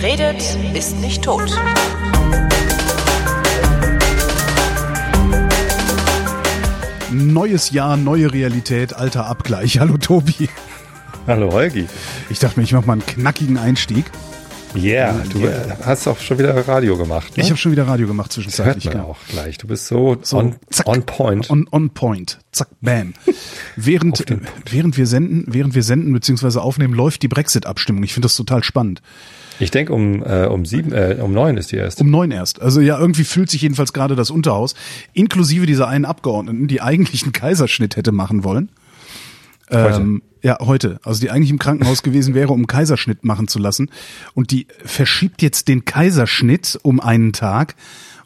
Wer redet, ist nicht tot. Neues Jahr, neue Realität, alter Abgleich. Hallo Tobi. Hallo Holgi. Ich dachte mir, ich mache mal einen knackigen Einstieg. Yeah, du Yeah. hast auch schon wieder Radio gemacht. Ne? Ich habe schon wieder Radio gemacht das hört zwischenzeitlich. man genau. auch gleich. Du bist so, So, on, zack, on point. On, on point. Zack, bam. während, während wir senden, während wir senden bzw. aufnehmen, läuft die Brexit-Abstimmung. Ich finde das total spannend. Ich denke um äh, um sieben, äh, um neun ist die erste. Um neun erst. Also ja, irgendwie fühlt sich jedenfalls gerade das Unterhaus, inklusive dieser einen Abgeordneten, die eigentlich einen Kaiserschnitt hätte machen wollen. Ähm, ja, heute. Also die eigentlich im Krankenhaus gewesen wäre, um Kaiserschnitt machen zu lassen. Und die verschiebt jetzt den Kaiserschnitt um einen Tag,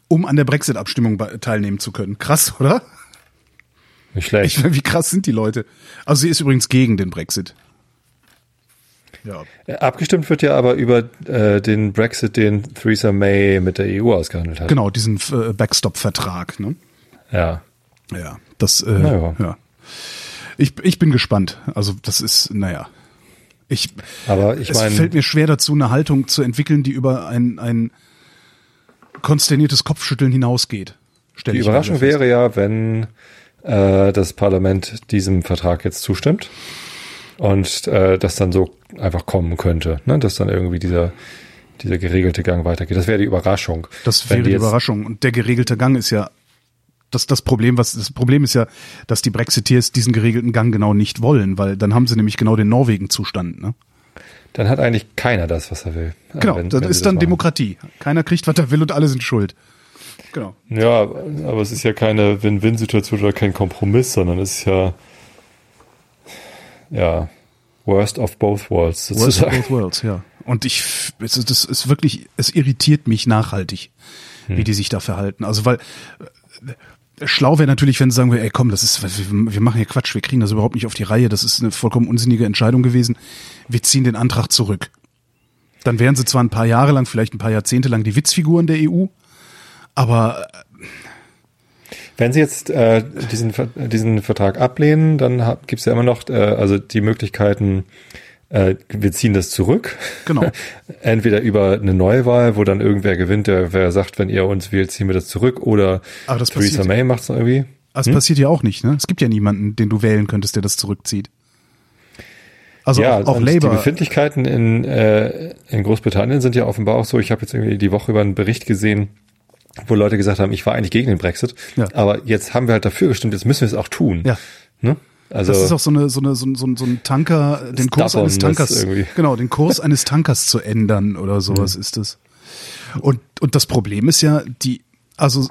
um an der Brexit-Abstimmung teilnehmen zu können. Krass, oder? Nicht Ich schlecht. meine, wie krass sind die Leute? Also sie ist übrigens gegen den Brexit. Ja. Äh, Abgestimmt wird ja aber über äh, den Brexit, den Theresa May mit der EU ausgehandelt hat. Genau, diesen äh, Backstop-Vertrag, ne? Ja. Ja, das, äh, ja. Ich, ich bin gespannt. Also das ist, naja. Ich, Aber ich es fällt meine, mir schwer dazu, eine Haltung zu entwickeln, die über ein, ein konsterniertes Kopfschütteln hinausgeht. Die ich Überraschung wäre ja, wenn äh, das Parlament diesem Vertrag jetzt zustimmt und äh, das dann so einfach kommen könnte, ne? dass dann irgendwie dieser dieser geregelte Gang weitergeht. Das wäre die Überraschung. Das wäre die Überraschung. Und der geregelte Gang ist ja das, das Problem, was das Problem ist ja, dass die Brexiteers diesen geregelten Gang genau nicht wollen, weil dann haben sie nämlich genau den Norwegen-Zustand. Ne? Dann hat eigentlich keiner das, was er will. Genau, Wenn- das wenn ist dann machen. Demokratie. Keiner kriegt, was er will und alle sind schuld. Genau. Ja, aber es ist ja keine Win-Win-Situation oder kein Kompromiss, sondern es ist ja ja worst of both worlds Worst of sozusagen. both worlds, ja. Und ich, f- es ist, das ist wirklich, es irritiert mich nachhaltig, wie die sich da verhalten. Also weil schlau wäre natürlich, wenn sie sagen wir, ey komm, das ist, wir, machen hier Quatsch, wir kriegen das überhaupt nicht auf die Reihe, das ist eine vollkommen unsinnige Entscheidung gewesen. Wir ziehen den Antrag zurück. Dann wären sie zwar ein paar Jahre lang, vielleicht ein paar Jahrzehnte lang die Witzfiguren der EU, aber Wenn Sie jetzt äh, diesen, diesen Vertrag ablehnen, dann gibt es ja immer noch äh, also die Möglichkeiten, äh, wir ziehen das zurück. Genau. Entweder über eine Neuwahl, wo dann irgendwer gewinnt, der wer sagt, wenn ihr uns wählt, ziehen wir das zurück, oder Aber das Theresa passiert- May macht es irgendwie. das passiert ja auch nicht, ne? Es gibt ja niemanden, den du wählen könntest, der das zurückzieht. Also ja, auch, auch und die Labour. Befindlichkeiten in, äh, in Großbritannien sind ja offenbar auch so. Ich habe jetzt irgendwie die Woche über einen Bericht gesehen, wo Leute gesagt haben, ich war eigentlich gegen den Brexit, Ja. aber jetzt haben wir halt dafür gestimmt, jetzt müssen wir es auch tun. Ja. Ne? Also Das ist auch so eine so eine so ein, so so ein Tanker, den Kurs eines Tankers, genau, den Kurs eines Tankers zu ändern oder sowas ist es. Und und das Problem ist ja, die also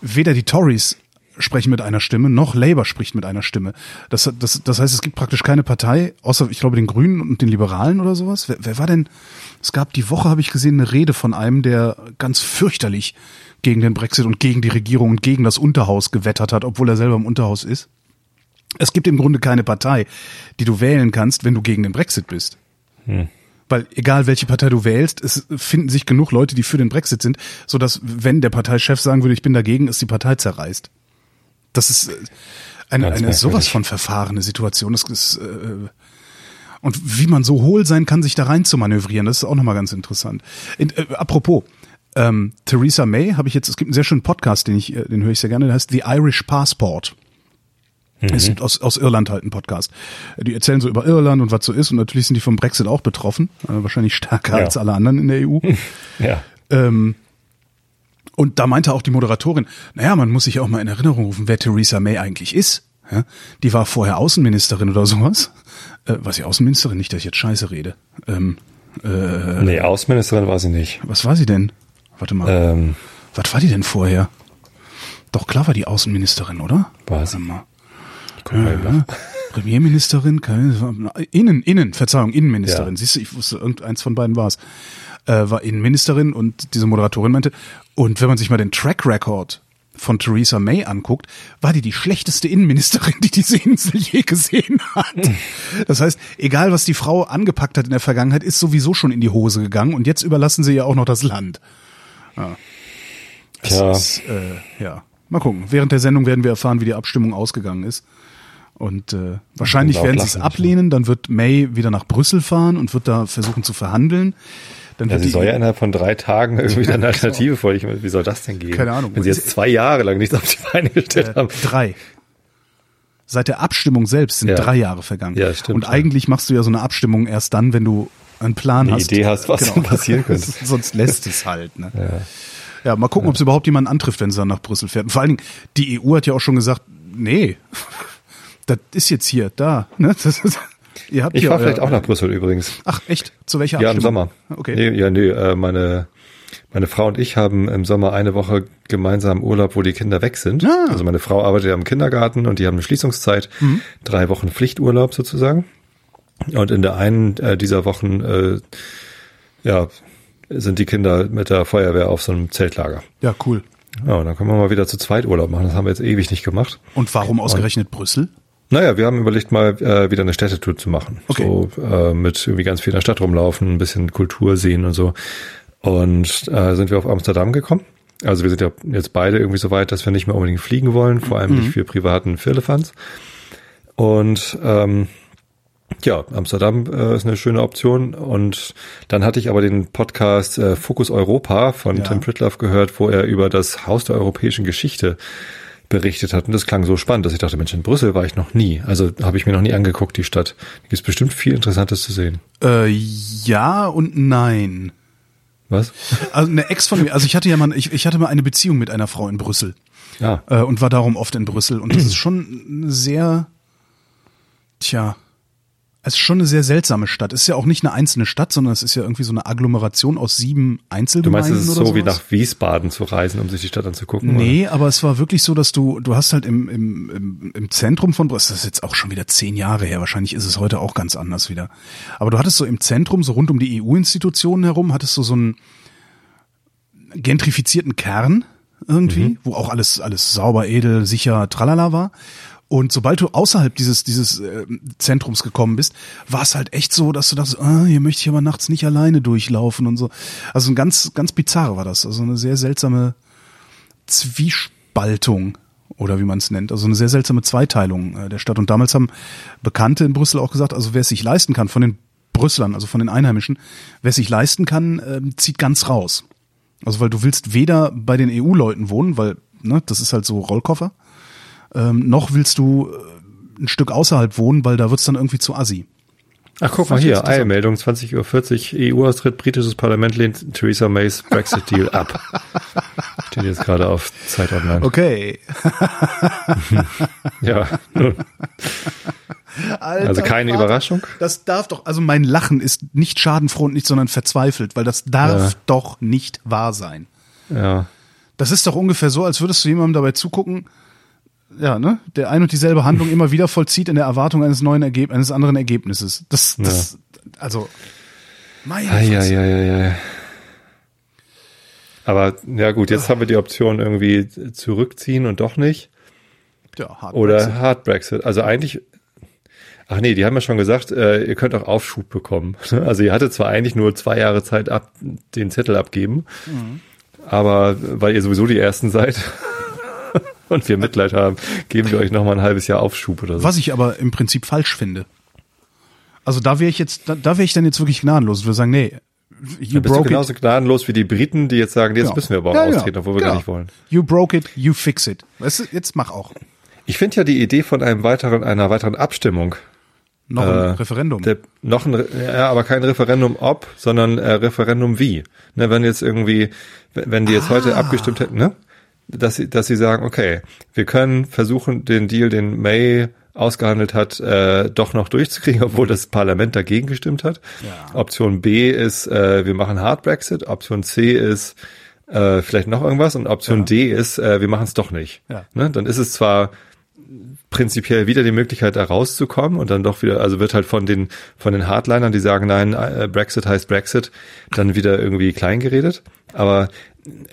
weder die Tories sprechen mit einer Stimme, noch Labour spricht mit einer Stimme. Das, das, das heißt, es gibt praktisch keine Partei, außer ich glaube den Grünen und den Liberalen oder sowas. Wer, wer war denn? Es gab die Woche, habe ich gesehen, eine Rede von einem, der ganz fürchterlich gegen den Brexit und gegen die Regierung und gegen das Unterhaus gewettert hat, obwohl er selber im Unterhaus ist. Es gibt im Grunde keine Partei, die du wählen kannst, wenn du gegen den Brexit bist. Weil egal welche Partei du wählst, es finden sich genug Leute, die für den Brexit sind, so dass wenn der Parteichef sagen würde, ich bin dagegen, ist die Partei zerreißt. Das ist äh, eine, Ganz eine sowas von verfahrene Situation. Das ist, äh, und wie man so hohl sein kann, sich da rein zu manövrieren, das ist auch nochmal ganz interessant. In, äh, apropos, ähm, Theresa May habe ich jetzt, es gibt einen sehr schönen Podcast, den ich, äh, den höre ich sehr gerne, der heißt The Irish Passport. Ist aus, aus Irland halt ein Podcast. Die erzählen so über Irland und was so ist und natürlich sind die vom Brexit auch betroffen, äh, wahrscheinlich stärker Ja. als alle anderen in der EU. ja. ähm, und da meinte auch die Moderatorin, naja, man muss sich auch mal in Erinnerung rufen, wer Theresa May eigentlich ist. Ja, die war vorher Außenministerin oder sowas. Äh, war sie Außenministerin? Nicht, dass ich jetzt Scheiße rede. Ähm, äh, Nee, Außenministerin war sie nicht. was war sie denn? Warte mal. Ähm, Was war die denn vorher? Doch klar war die Außenministerin, oder? War sie. Warte mal. Nach. Premierministerin, keine, Innen, Innen, Verzeihung, Innenministerin. Ja. Siehst du, ich wusste, irgendeins von beiden war es. Äh, war Innenministerin und diese Moderatorin meinte, und wenn man sich mal den Track Record von Theresa May anguckt, war die die schlechteste Innenministerin, die diese Insel je gesehen hat. Das heißt, egal was die Frau angepackt hat in der Vergangenheit, ist sowieso schon in die Hose gegangen und jetzt überlassen sie ja auch noch das Land. Ja. Das Tja. ist, äh, ja. Mal gucken. Während der Sendung werden wir erfahren, wie die Abstimmung ausgegangen ist. Und äh, wahrscheinlich werden sie es ablehnen. Dann wird May wieder nach Brüssel fahren und wird da versuchen zu verhandeln. Dann Ja, sie soll ja innerhalb von drei Tagen irgendwie eine Alternative vorlegen. Wie soll das denn gehen? Keine Ahnung. Wenn sie jetzt zwei Jahre lang nichts auf die Beine gestellt Äh, haben. drei. Seit der Abstimmung selbst sind Ja. drei Jahre vergangen. Ja, stimmt, Und ja. eigentlich machst du ja so eine Abstimmung erst dann, wenn du einen Plan Eine hast. Idee hast, was denn passieren könnte. Sonst lässt es halt. Ne? Ja. mal gucken, ob es überhaupt jemanden antrifft, wenn sie dann nach Brüssel fährt. Und vor allen Dingen, die EU hat ja auch schon gesagt, nee, das ist jetzt hier, da. Ne? Das ist, ihr habt Ich fahre vielleicht auch nach Brüssel übrigens. Ach, echt? Zu welcher Ja, im? Sommer. Okay. Nee, ja, nee, äh, meine, meine Frau und ich haben im Sommer eine Woche gemeinsam Urlaub, wo die Kinder weg sind. Ah. Also meine Frau arbeitet ja im Kindergarten und die haben eine Schließungszeit, Mhm. drei Wochen Pflichturlaub sozusagen. Und in der einen äh, dieser Wochen, äh, ja, sind die Kinder mit der Feuerwehr auf so einem Zeltlager. Ja, cool. Ja, und dann können wir mal wieder zu zweit Urlaub machen. Das haben wir jetzt ewig nicht gemacht. Und warum ausgerechnet Brüssel? Naja, wir haben überlegt, mal äh, wieder eine Städtetour zu machen. Okay. So äh, mit irgendwie ganz viel in der Stadt rumlaufen, ein bisschen Kultur sehen und so. Und äh, sind wir auf Amsterdam gekommen. Also wir sind ja jetzt beide irgendwie so weit, dass wir nicht mehr unbedingt fliegen wollen, vor allem nicht für privaten Firlefanz. Und ähm, ja, Amsterdam äh, ist eine schöne Option. Und dann hatte ich aber den Podcast äh, Fokus Europa von Ja. Tim Pritloff gehört, wo er über das Haus der europäischen Geschichte berichtet hat. Und das klang so spannend, dass ich dachte, Mensch, in Brüssel war ich noch nie. Also habe ich mir noch nie angeguckt, die Stadt. Da gibt es bestimmt viel Interessantes zu sehen. Äh, ja und nein. Was? Also eine Ex von mir, also ich hatte ja mal, ich, ich hatte mal eine Beziehung mit einer Frau in Brüssel Ja. äh, und war darum oft in Brüssel und das ist schon sehr, tja, es ist schon eine sehr seltsame Stadt. Es ist ja auch nicht eine einzelne Stadt, sondern es ist ja irgendwie so eine Agglomeration aus sieben Du Einzelgemeinden meinst, es ist oder so wie sowas? nach Wiesbaden zu reisen, um sich die Stadt anzugucken? Nee, aber es war wirklich so, dass du, du hast halt im, im, im, im Zentrum von das ist jetzt auch schon wieder zehn Jahre her, wahrscheinlich ist es heute auch ganz anders wieder. Aber du hattest so im Zentrum, so rund um die EU-Institutionen herum, hattest du so einen gentrifizierten Kern irgendwie, wo auch alles, alles sauber, edel, sicher, tralala war. Und sobald du außerhalb dieses, dieses äh, Zentrums gekommen bist, war es halt echt so, dass du dachtest, ah, hier möchte ich aber nachts nicht alleine durchlaufen und so. Also ein ganz, ganz bizarr war das. Also eine sehr seltsame Zwiespaltung oder wie man es nennt, also eine sehr seltsame Zweiteilung äh, der Stadt. Und damals haben Bekannte in Brüssel auch gesagt, also wer es sich leisten kann von den Brüsselern, also von den Einheimischen, wer es sich leisten kann, ähm, zieht ganz raus. Also weil du willst weder bei den EU-Leuten wohnen, weil ne, das ist halt so Rollkoffer, ähm, noch willst du äh, ein Stück außerhalb wohnen, weil da wird's dann irgendwie zu assi. Ach, guck mal hier. Eilmeldung, 20.40 Uhr, EU-Austritt, britisches Parlament lehnt Theresa Mays Brexit-Deal ab. Steht jetzt gerade auf Zeit Online. Okay. Ja, nun, Alter, also keine Vater. Überraschung. Das darf doch, also mein Lachen ist nicht schadenfroh und nicht, sondern verzweifelt, weil das darf Ja. doch nicht wahr sein. Ja, Das ist doch ungefähr so, als würdest du jemandem dabei zugucken, ja, ne, der ein und dieselbe Handlung immer wieder vollzieht in der Erwartung eines neuen Ergeb eines anderen Ergebnisses. Das, das, also, meine ja, ja, ja, ja, ja. Aber ja gut, jetzt haben wir die Option irgendwie zurückziehen und doch nicht. Ja, hart Oder Brexit. Hard Brexit. Also eigentlich, ach nee, die haben ja schon gesagt, äh, ihr könnt auch Aufschub bekommen. Also ihr hattet zwar eigentlich nur zwei Jahre Zeit ab, den Zettel abgeben, aber weil ihr sowieso die Ersten seid und wir Mitleid haben, geben wir euch nochmal ein halbes Jahr Aufschub oder so. Was ich aber im Prinzip falsch finde. Also da wäre ich jetzt, da, da wäre ich dann jetzt wirklich gnadenlos und würde sagen, nee, you bist du broke genauso it. gnadenlos wie die Briten, die jetzt sagen, jetzt Ja. müssen wir aber auch Ja, austreten, obwohl wir Genau. gar nicht wollen. You broke it, you fix it. Weißt du, jetzt mach auch. Ich finde ja die Idee von einem weiteren, einer weiteren Abstimmung Noch ein Äh, Referendum. Der, noch ein, ja, aber kein Referendum ob, sondern äh, Referendum wie. Ne, wenn jetzt irgendwie, wenn die jetzt heute Ah. abgestimmt hätten, ne? Dass sie, dass sie sagen, okay, wir können versuchen, den Deal, den May ausgehandelt hat, äh, doch noch durchzukriegen, obwohl das Parlament dagegen gestimmt hat. Ja. Option B ist, äh, wir machen Hard Brexit. Option C ist äh, vielleicht noch irgendwas und Option Ja. D ist, äh, wir machen es doch nicht. Ja. Ne? Dann ist es zwar prinzipiell wieder die Möglichkeit, da rauszukommen und dann doch wieder, also wird halt von den, von den Hardlinern, die sagen, nein, äh, Brexit heißt Brexit, dann wieder irgendwie klein geredet. Aber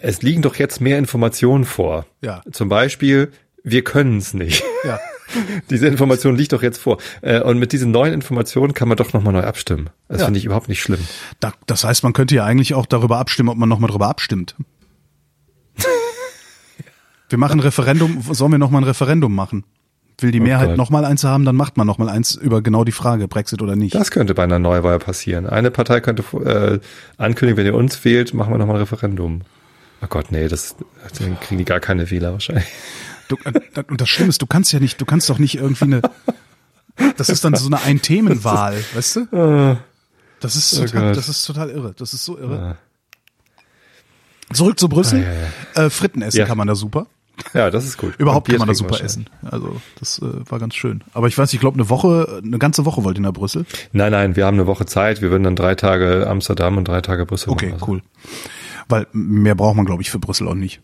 es liegen doch jetzt mehr Informationen vor. Ja. Zum Beispiel, wir können es nicht. ja. Diese Information liegt doch jetzt vor. Äh, Und mit diesen neuen Informationen kann man doch nochmal neu abstimmen. Das Ja. finde ich überhaupt nicht schlimm. Da, das heißt, man könnte ja eigentlich auch darüber abstimmen, ob man nochmal darüber abstimmt. Wir machen ein Referendum, sollen wir nochmal ein Referendum machen? will die Oh Mehrheit Gott. noch mal eins haben, dann macht man noch mal eins über genau die Frage, Brexit oder nicht. Das könnte bei einer Neuwahl passieren. Eine Partei könnte äh, ankündigen, wenn ihr uns wählt, machen wir nochmal ein Referendum. Oh Gott, nee, das, dann kriegen die gar keine Wähler wahrscheinlich. Du, äh, und das Schlimme ist, du kannst ja nicht, du kannst doch nicht irgendwie eine, das ist dann so eine Ein-Themenwahl, weißt du? Das ist Oh total, Gott. das ist total irre. Das ist so irre. Ja. Zurück zu Brüssel. Ah, ja, Äh, Fritten essen Ja. kann man da super. Ja, das ist gut. Überhaupt kann man da super essen. Also das äh, war ganz schön. Aber ich weiß, ich glaube eine Woche, eine ganze Woche wollt ihr nach Brüssel. Nein, nein, wir haben eine Woche Zeit. Wir würden dann drei Tage Amsterdam und drei Tage Brüssel Okay, machen. Also, cool. Weil mehr braucht man, glaube ich, für Brüssel auch nicht.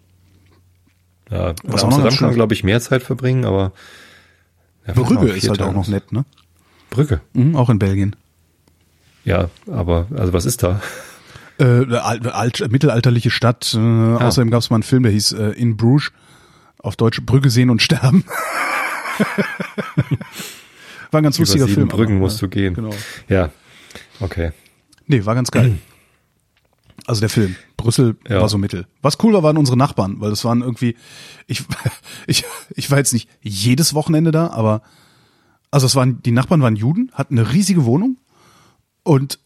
Ja, in Was auch ganz Amsterdam kann man, glaube ich, mehr Zeit verbringen, aber ja, Brügge ist halt auch Tage. noch nett, ne? Brügge. Mhm, auch in Belgien. Ja, aber also was ist da? Äh, alt, alt, mittelalterliche Stadt. Äh, Außerdem gab es mal einen Film, der hieß äh, In Bruges. Auf Deutsch Brügge sehen und sterben. war ein ganz Über lustiger Film. Brüggen aber, musst du gehen. Genau. Ja, okay. Nee, war ganz geil. Also der Film. Brüssel Ja. war so mittel. Was cool war, waren unsere Nachbarn, weil das waren irgendwie, ich, ich, ich war jetzt nicht jedes Wochenende da, aber, also es waren, die Nachbarn waren Juden, hatten eine riesige Wohnung und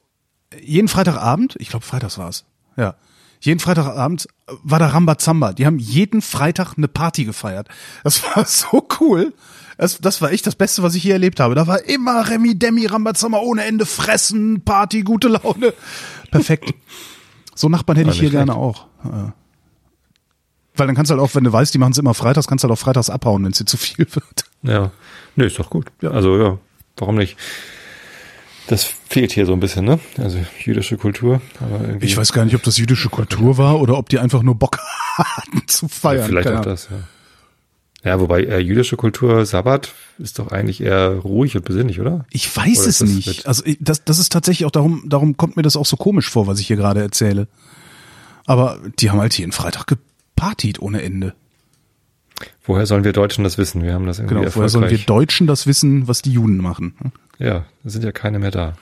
jeden Freitagabend, ich glaube Freitags war es, ja, jeden Freitagabend war da Rambazamba. Die haben jeden Freitag eine Party gefeiert. Das war so cool. Das, das war echt das Beste, was ich je erlebt habe. Da war immer Remi Demi Rambazamba ohne Ende fressen, Party, gute Laune. Perfekt. So Nachbarn hätte ich hier nicht gerne schlecht. auch. Ja. Weil dann kannst du halt auch, wenn du weißt, die machen es immer freitags, kannst du halt auch freitags abhauen, wenn es dir zu viel wird. Ja. Nee, ist doch gut. Also ja, warum nicht? Das fehlt hier so ein bisschen, ne? Also jüdische Kultur. Ich weiß gar nicht, ob das jüdische Kultur war oder ob die einfach nur Bock hatten zu ja, feiern. vielleicht Keine auch das, ja. Ja, wobei äh, jüdische Kultur, Sabbat, ist doch eigentlich eher ruhig und besinnlich, oder? Ich weiß Oder es nicht. Also ich- das, das ist tatsächlich auch darum, darum kommt mir das auch so komisch vor, was ich hier gerade erzähle. Aber die haben halt jeden Freitag gepartied ohne Ende. Woher sollen wir Deutschen das wissen? Wir haben das irgendwie Genau, vorher sollen wir. Deutschen das wissen, was die Juden machen. ja, es sind ja keine mehr da.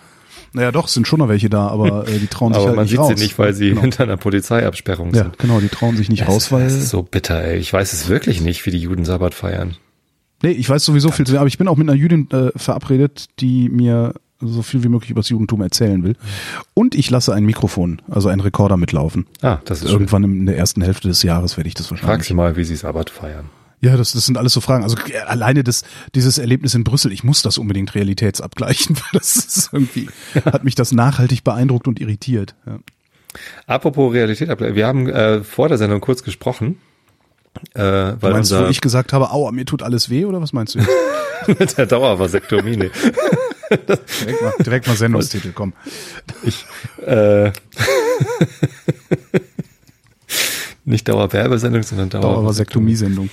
Naja, doch, es sind schon noch welche da, aber äh, die trauen sich Aber halt man nicht sieht raus. sie nicht, weil sie genau. hinter einer Polizeiabsperrung Ja, sind. genau, die trauen sich nicht raus, Es- weil. Es ist so bitter, ey. Ich weiß es wirklich nicht, wie die Juden Sabbat feiern. Nee, ich weiß sowieso viel zu aber ich bin auch mit einer Jüdin äh, verabredet, die mir so viel wie möglich über das Judentum erzählen will. Und ich lasse ein Mikrofon, also einen Rekorder mitlaufen. Ah, das ist schön. Irgendwann in der ersten Hälfte des Jahres werde ich das Frag wahrscheinlich. sie mal, wie sie Sabbat feiern. Ja, das, das sind alles so Fragen. Also äh, alleine das, dieses Erlebnis in Brüssel, ich muss das unbedingt realitätsabgleichen, weil das ist irgendwie, hat mich das nachhaltig beeindruckt und irritiert. Ja. Apropos Realität, wir haben äh, vor der Sendung kurz gesprochen, äh, weil Du meinst, unser wo ich gesagt habe, aua, mir tut alles weh, oder was meinst du jetzt? mit der Dauervasektomie, nee. Direkt mal, direkt mal Sendungstitel, komm. ich äh, nicht Dauerwerbesendung, sondern Dauer Dauervasektomie-Sendung.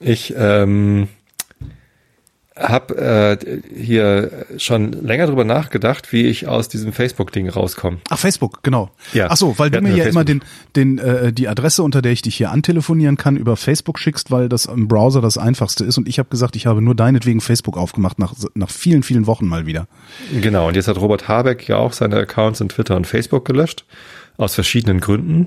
Ich ähm, habe äh, hier schon länger drüber nachgedacht, wie ich aus diesem Facebook-Ding rauskomme. Ach, Facebook, genau. Ja. Ach so, weil du mir ja ja immer den, Facebook. den, äh, die Adresse, unter der ich dich hier antelefonieren kann, über Facebook schickst, weil das im Browser das einfachste ist. Und ich habe gesagt, ich habe nur deinetwegen Facebook aufgemacht, nach, nach vielen, vielen Wochen mal wieder. Genau, und jetzt hat Robert Habeck ja auch seine Accounts in Twitter und Facebook gelöscht. Aus verschiedenen Gründen.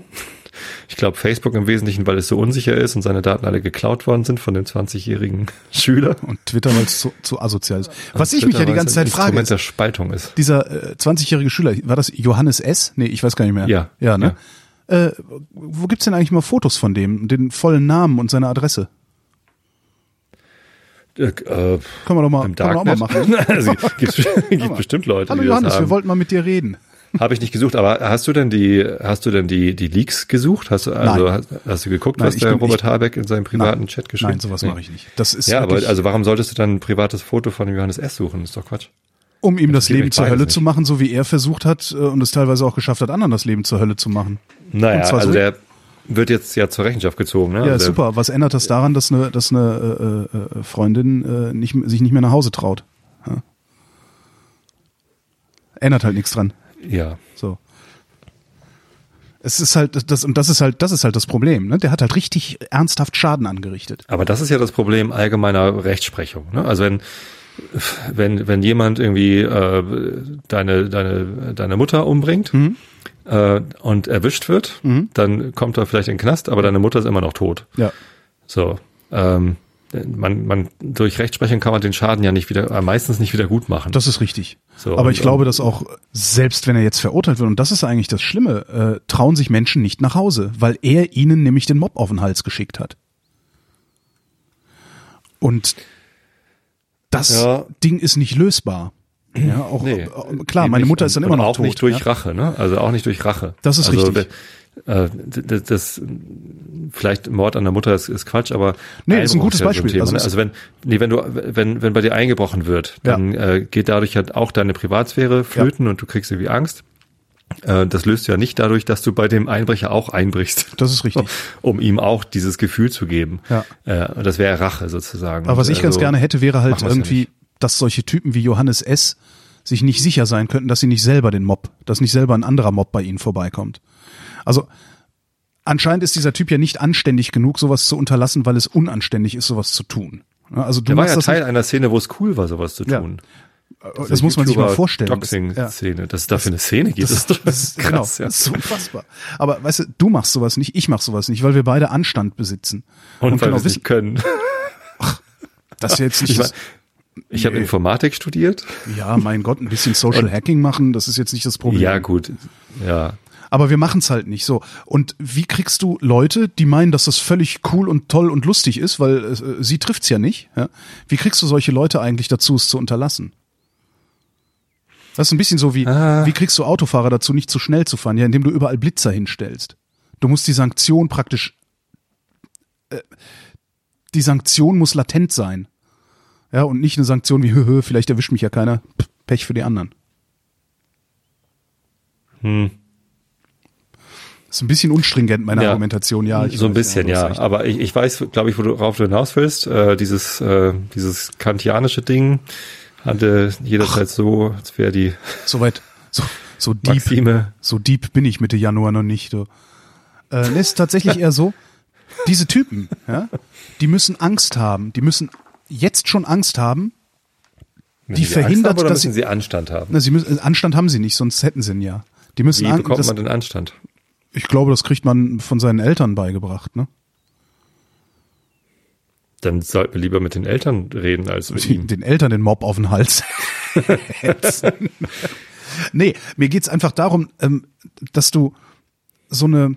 Ich glaube, Facebook im Wesentlichen, weil es so unsicher ist und seine Daten alle geklaut worden sind von dem 20-jährigen Schüler. Und Twitter, weil es zu, zu asozial ist. Was ich Twitter, mich ja die ganze Zeit frage, Instrument der Spaltung ist. dieser äh, 20-jährige Schüler, war das Johannes S? Nee, ich weiß gar nicht mehr. Ja. Ja, ne? Äh, wo gibt's denn eigentlich mal Fotos von dem? Den vollen Namen und seine Adresse? Äh, Können wir doch mal, können wir auch mal machen. also, gibt, gibt bestimmt Leute, Hallo Johannes, wir wollten mal mit dir reden. Habe ich nicht gesucht, aber hast du denn die, hast du denn die, die Leaks gesucht? Hast du, also, hast, hast du geguckt, Nein, was der bin- Robert ich- Habeck in seinem privaten Nein. Chat geschrieben Nein, sowas Nee. mache ich nicht. Das ist Ja, aber also warum solltest du dann ein privates Foto von Johannes S. suchen? ist doch Quatsch. um ihm das geht Leben zur Hölle nicht. zu machen, so wie er versucht hat äh, und es teilweise auch geschafft hat, anderen das Leben zur Hölle zu machen. Naja, also so- der wird jetzt ja zur Rechenschaft gezogen, ne? Ja, also super. Was ändert das daran, dass eine, dass eine äh, äh, Freundin äh, nicht, sich nicht mehr nach Hause traut? Ja. Ändert halt nichts dran. Ja. So. Es ist halt das und das ist halt das ist halt das Problem. Ne? Der hat halt richtig ernsthaft Schaden angerichtet. Aber das ist ja das Problem allgemeiner Rechtsprechung. Ne? Also wenn wenn wenn jemand irgendwie äh, deine deine deine Mutter umbringt äh, und erwischt wird, dann kommt er vielleicht in den Knast, aber deine Mutter ist immer noch tot. Ja. So. Ähm, man, man durch Rechtsprechung kann man den Schaden ja nicht wieder, äh, meistens nicht wieder gut machen. Das ist richtig. So, Aber ich glaube, dass auch, selbst wenn er jetzt verurteilt wird, und das ist eigentlich das Schlimme, äh, trauen sich Menschen nicht nach Hause, weil er ihnen nämlich den Mob auf den Hals geschickt hat. Und das Ja. Ding ist nicht lösbar. Ja, auch, Nee, äh, klar, meine. Mutter ist dann immer noch auch tot. nicht durch ja? Rache, ne? Also auch nicht durch Rache. Das ist also, richtig. Äh, das, das vielleicht Mord an der Mutter ist, ist Quatsch, aber Nee, ist ein gutes ja so Beispiel. Thema, Also ne? also wenn nee, wenn du wenn wenn bei dir eingebrochen wird, dann äh, geht dadurch halt auch deine Privatsphäre flöten und du kriegst irgendwie Angst. Äh, das löst du ja nicht dadurch, dass du bei dem Einbrecher auch einbrichst. Das ist richtig. Um ihm auch dieses Gefühl zu geben. Ja. Äh, das wäre Rache sozusagen. Aber was ich äh, ganz gerne hätte, wäre halt ja irgendwie, nicht. dass solche Typen wie Johannes S. sich nicht sicher sein könnten, dass sie nicht selber den Mob, dass nicht selber ein anderer Mob bei ihnen vorbeikommt. Also anscheinend ist dieser Typ ja nicht anständig genug, sowas zu unterlassen, weil es unanständig ist, sowas zu tun. Also du Der war machst ja das Teil nicht, einer Szene, wo es cool war, sowas zu Ja. tun. das muss man sich mal vorstellen. Das- ja. Doxing-Szene. Dass es dafür eine Szene gibt, Das, ist doch das, krass. genau, ja. das ist unfassbar. Aber weißt du, du machst sowas nicht, ich mach sowas nicht, weil wir beide Anstand besitzen. Und, weil genau wir nicht können. das ist jetzt nicht Ich, das, mein, ich habe Informatik studiert. ja, mein Gott, ein bisschen Social Hacking machen, das ist jetzt nicht das Problem. Ja, gut. Ja. Aber wir machen's halt nicht so. Und wie kriegst du Leute, die meinen, dass das völlig cool und toll und lustig ist, weil äh, sie trifft's ja nicht, ja? Wie kriegst du solche Leute eigentlich dazu, es zu unterlassen? Das ist ein bisschen so wie, Ah. wie kriegst du Autofahrer dazu, nicht zu schnell zu fahren, ja, indem du überall Blitzer hinstellst. Du musst die Sanktion praktisch, äh, die Sanktion muss latent sein. Ja, und nicht eine Sanktion wie, hö, hö, vielleicht erwischt mich ja keiner, Pech für die anderen. Hm. Ist ein bisschen unstringent, meine Ja. Argumentation, ja. so ein weiß, bisschen, ja. recht. Aber ich, ich weiß, glaube ich, worauf du hinaus willst. Äh, dieses, äh, dieses kantianische Ding hatte jederzeit so, als wäre die Soweit, so, so deep, Maxime. so deep bin ich Mitte Januar noch nicht. Du. Äh, ist tatsächlich eher so, diese Typen, ja, die müssen Angst haben, die müssen jetzt schon Angst haben. Die sie verhindert, Angst haben, oder dass müssen sie- sie Anstand haben. Na, sie müssen, Anstand haben sie nicht, sonst hätten sie ihn ja. Die müssen Wie Ang- bekommt man den Anstand? Ich glaube, das kriegt man von seinen Eltern beigebracht, ne? Dann sollten wir lieber mit den Eltern reden als mit Die, ihm. den Eltern den Mob auf den Hals hetzen. nee, mir geht's einfach darum, ähm, dass du so eine,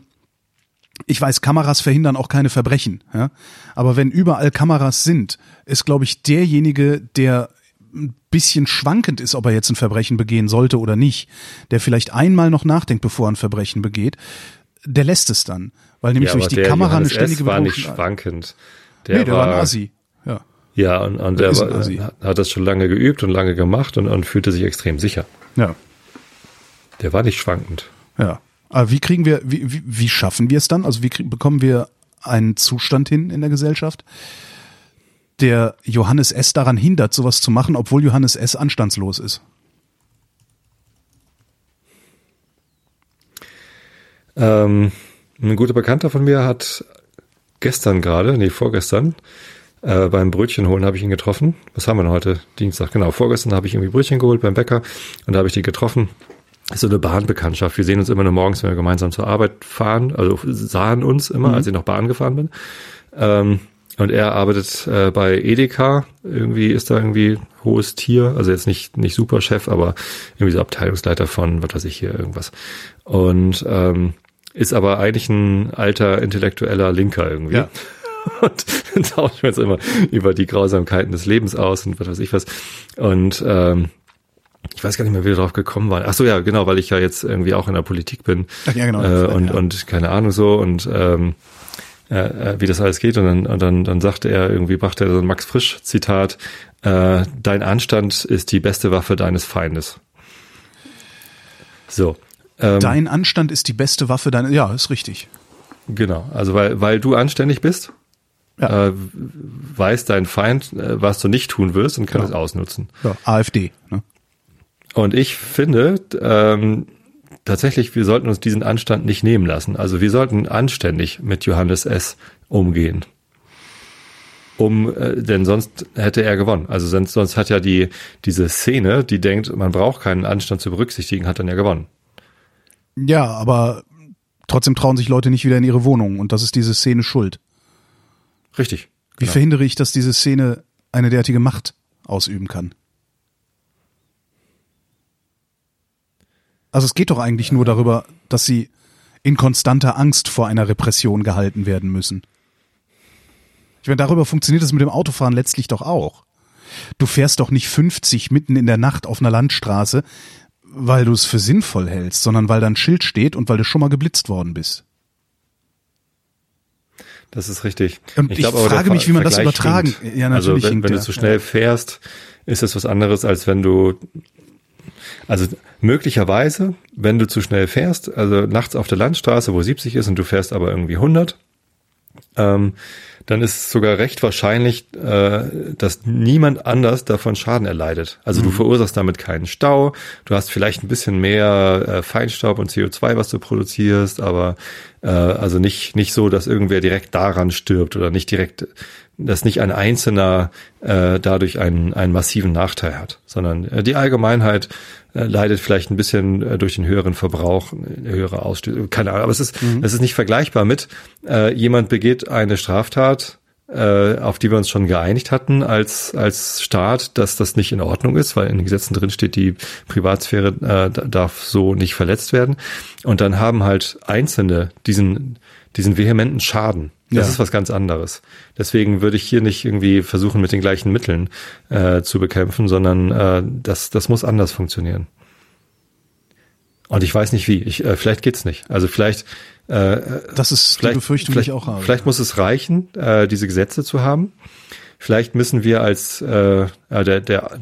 ich weiß, Kameras verhindern auch keine Verbrechen, ja? aber wenn überall Kameras sind, ist, glaube ich, derjenige, der ein bisschen schwankend ist, ob er jetzt ein Verbrechen begehen sollte oder nicht, der vielleicht einmal noch nachdenkt, bevor er ein Verbrechen begeht, der lässt es dann, weil nämlich Ja, durch die Kamera Johannes eine ständige S. war nicht schwankend. Der Nee, der war ein Assi. Ja. Ja, und, und Der der war, hat das schon lange geübt und lange gemacht und, und fühlte sich extrem sicher. ja. Der war nicht schwankend. Ja. Aber wie kriegen wir, wie, wie, wie schaffen wir es dann? Also wie krieg, bekommen wir einen Zustand hin in der Gesellschaft, der Johannes S. daran hindert, sowas zu machen, obwohl Johannes S. anstandslos ist? Ähm, ein guter Bekannter von mir hat gestern gerade, nee, vorgestern, äh, beim Brötchen holen habe ich ihn getroffen. Was haben wir denn heute? Dienstag, genau. Vorgestern habe ich irgendwie Brötchen geholt beim Bäcker und da habe ich die getroffen. Ist so eine Bahnbekanntschaft. Wir sehen uns immer nur morgens, wenn wir gemeinsam zur Arbeit fahren. Also sahen uns immer, als ich noch Bahn gefahren bin. Ähm, und er arbeitet äh, bei Edeka. Irgendwie ist da irgendwie hohes Tier. Also jetzt nicht, nicht Superchef, aber irgendwie so Abteilungsleiter von, was weiß ich hier, irgendwas. Und ähm, ist aber eigentlich ein alter intellektueller Linker irgendwie. Ja. Und dann tauschen wir uns immer über die Grausamkeiten des Lebens aus und was weiß ich was. Und ähm, ich weiß gar nicht mehr, wie wir darauf gekommen waren. Ach so, ja, genau, weil ich ja jetzt irgendwie auch in der Politik bin. Ach ja, genau. Äh, und, Ja. und keine Ahnung so und ähm, äh, äh, wie das alles geht. Und dann, und dann, dann sagte er irgendwie, brachte er so ein Max Frisch Zitat, äh, dein Anstand ist die beste Waffe deines Feindes. So. Ähm, Dein Anstand ist die beste Waffe deiner, ja, ist richtig. Genau, also weil, weil du anständig bist, Ja. äh, weiß dein Feind, äh, was du nicht tun wirst und kann es ausnutzen. Ja, AfD, ne? Und ich finde, ähm, tatsächlich, wir sollten uns diesen Anstand nicht nehmen lassen. Also wir sollten anständig mit Johannes S. umgehen. Um, äh, denn sonst hätte er gewonnen. Also sonst, sonst hat ja die, diese Szene, die denkt, man braucht keinen Anstand zu berücksichtigen, hat dann ja gewonnen. Ja, aber trotzdem trauen sich Leute nicht wieder in ihre Wohnung und das ist diese Szene schuld. Richtig, Wie Genau. verhindere ich, dass diese Szene eine derartige Macht ausüben kann? Also es geht doch eigentlich nur darüber, dass sie in konstanter Angst vor einer Repression gehalten werden müssen. Ich meine, darüber funktioniert es mit dem Autofahren letztlich doch auch. Du fährst doch nicht 50 mitten in der Nacht auf einer Landstraße, weil du es für sinnvoll hältst, sondern weil da ein Schild steht und weil du schon mal geblitzt worden bist. Das ist richtig. Und ich glaub aber, frage mich, wie man das Vergleich übertragen- hinkt. Ja, also natürlich wenn, hinkt wenn du zu schnell fährst, ist das was anderes, als wenn du also möglicherweise, wenn du zu schnell fährst, also nachts auf der Landstraße, wo 70 ist und du fährst aber irgendwie 100, ähm, dann ist es sogar recht wahrscheinlich, äh, dass niemand anders davon Schaden erleidet. Also du verursachst damit keinen Stau, du hast vielleicht ein bisschen mehr äh, Feinstaub und CO2, was du produzierst, aber äh, also nicht nicht so, dass irgendwer direkt daran stirbt oder nicht direkt, dass nicht ein Einzelner äh, dadurch einen einen massiven Nachteil hat, sondern äh, die Allgemeinheit äh, leidet vielleicht ein bisschen äh, durch den höheren Verbrauch, äh, höhere Ausstöße, keine Ahnung, aber es ist, es ist nicht vergleichbar mit, äh, jemand begeht eine Straftat, äh, auf die wir uns schon geeinigt hatten als, als Staat, dass das nicht in Ordnung ist, weil in den Gesetzen drin steht, die Privatsphäre äh, da- darf so nicht verletzt werden. Und dann haben halt Einzelne diesen, diesen vehementen Schaden. Das Ja. ist was ganz anderes. Deswegen würde ich hier nicht irgendwie versuchen, mit den gleichen Mitteln äh, zu bekämpfen, sondern äh, das, das muss anders funktionieren. Und ich weiß nicht wie. Ich, äh, vielleicht geht's nicht. Also vielleicht, äh, Das ist die vielleicht, Befürchtung, die vielleicht, ich auch habe. Vielleicht muss es reichen, äh, diese Gesetze zu haben. Vielleicht müssen wir als äh, äh, der, der,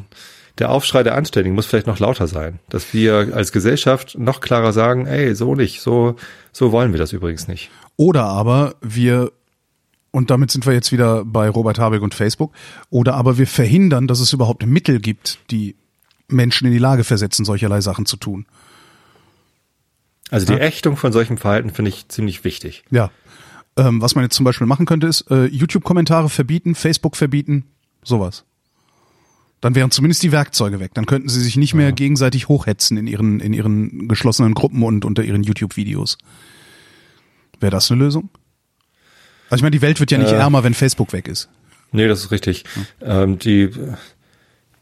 der Aufschrei der Anständigen muss vielleicht noch lauter sein, dass wir als Gesellschaft noch klarer sagen, ey, so nicht, so, so wollen wir das übrigens nicht. Oder aber wir, und damit sind wir jetzt wieder bei Robert Habeck und Facebook, oder aber wir verhindern, dass es überhaupt Mittel gibt, die Menschen in die Lage versetzen, solcherlei Sachen zu tun. Also die Ächtung von solchem Verhalten finde ich ziemlich wichtig. Ja. Ähm, was man jetzt zum Beispiel machen könnte, ist äh, YouTube-Kommentare verbieten, Facebook verbieten, sowas. Dann wären zumindest die Werkzeuge weg. Dann könnten sie sich nicht mehr gegenseitig hochhetzen in ihren, in ihren geschlossenen Gruppen und unter ihren YouTube-Videos. Wäre das eine Lösung? Also ich meine, die Welt wird ja nicht Äh. ärmer, wenn Facebook weg ist. Nee, das ist richtig. Ähm, die,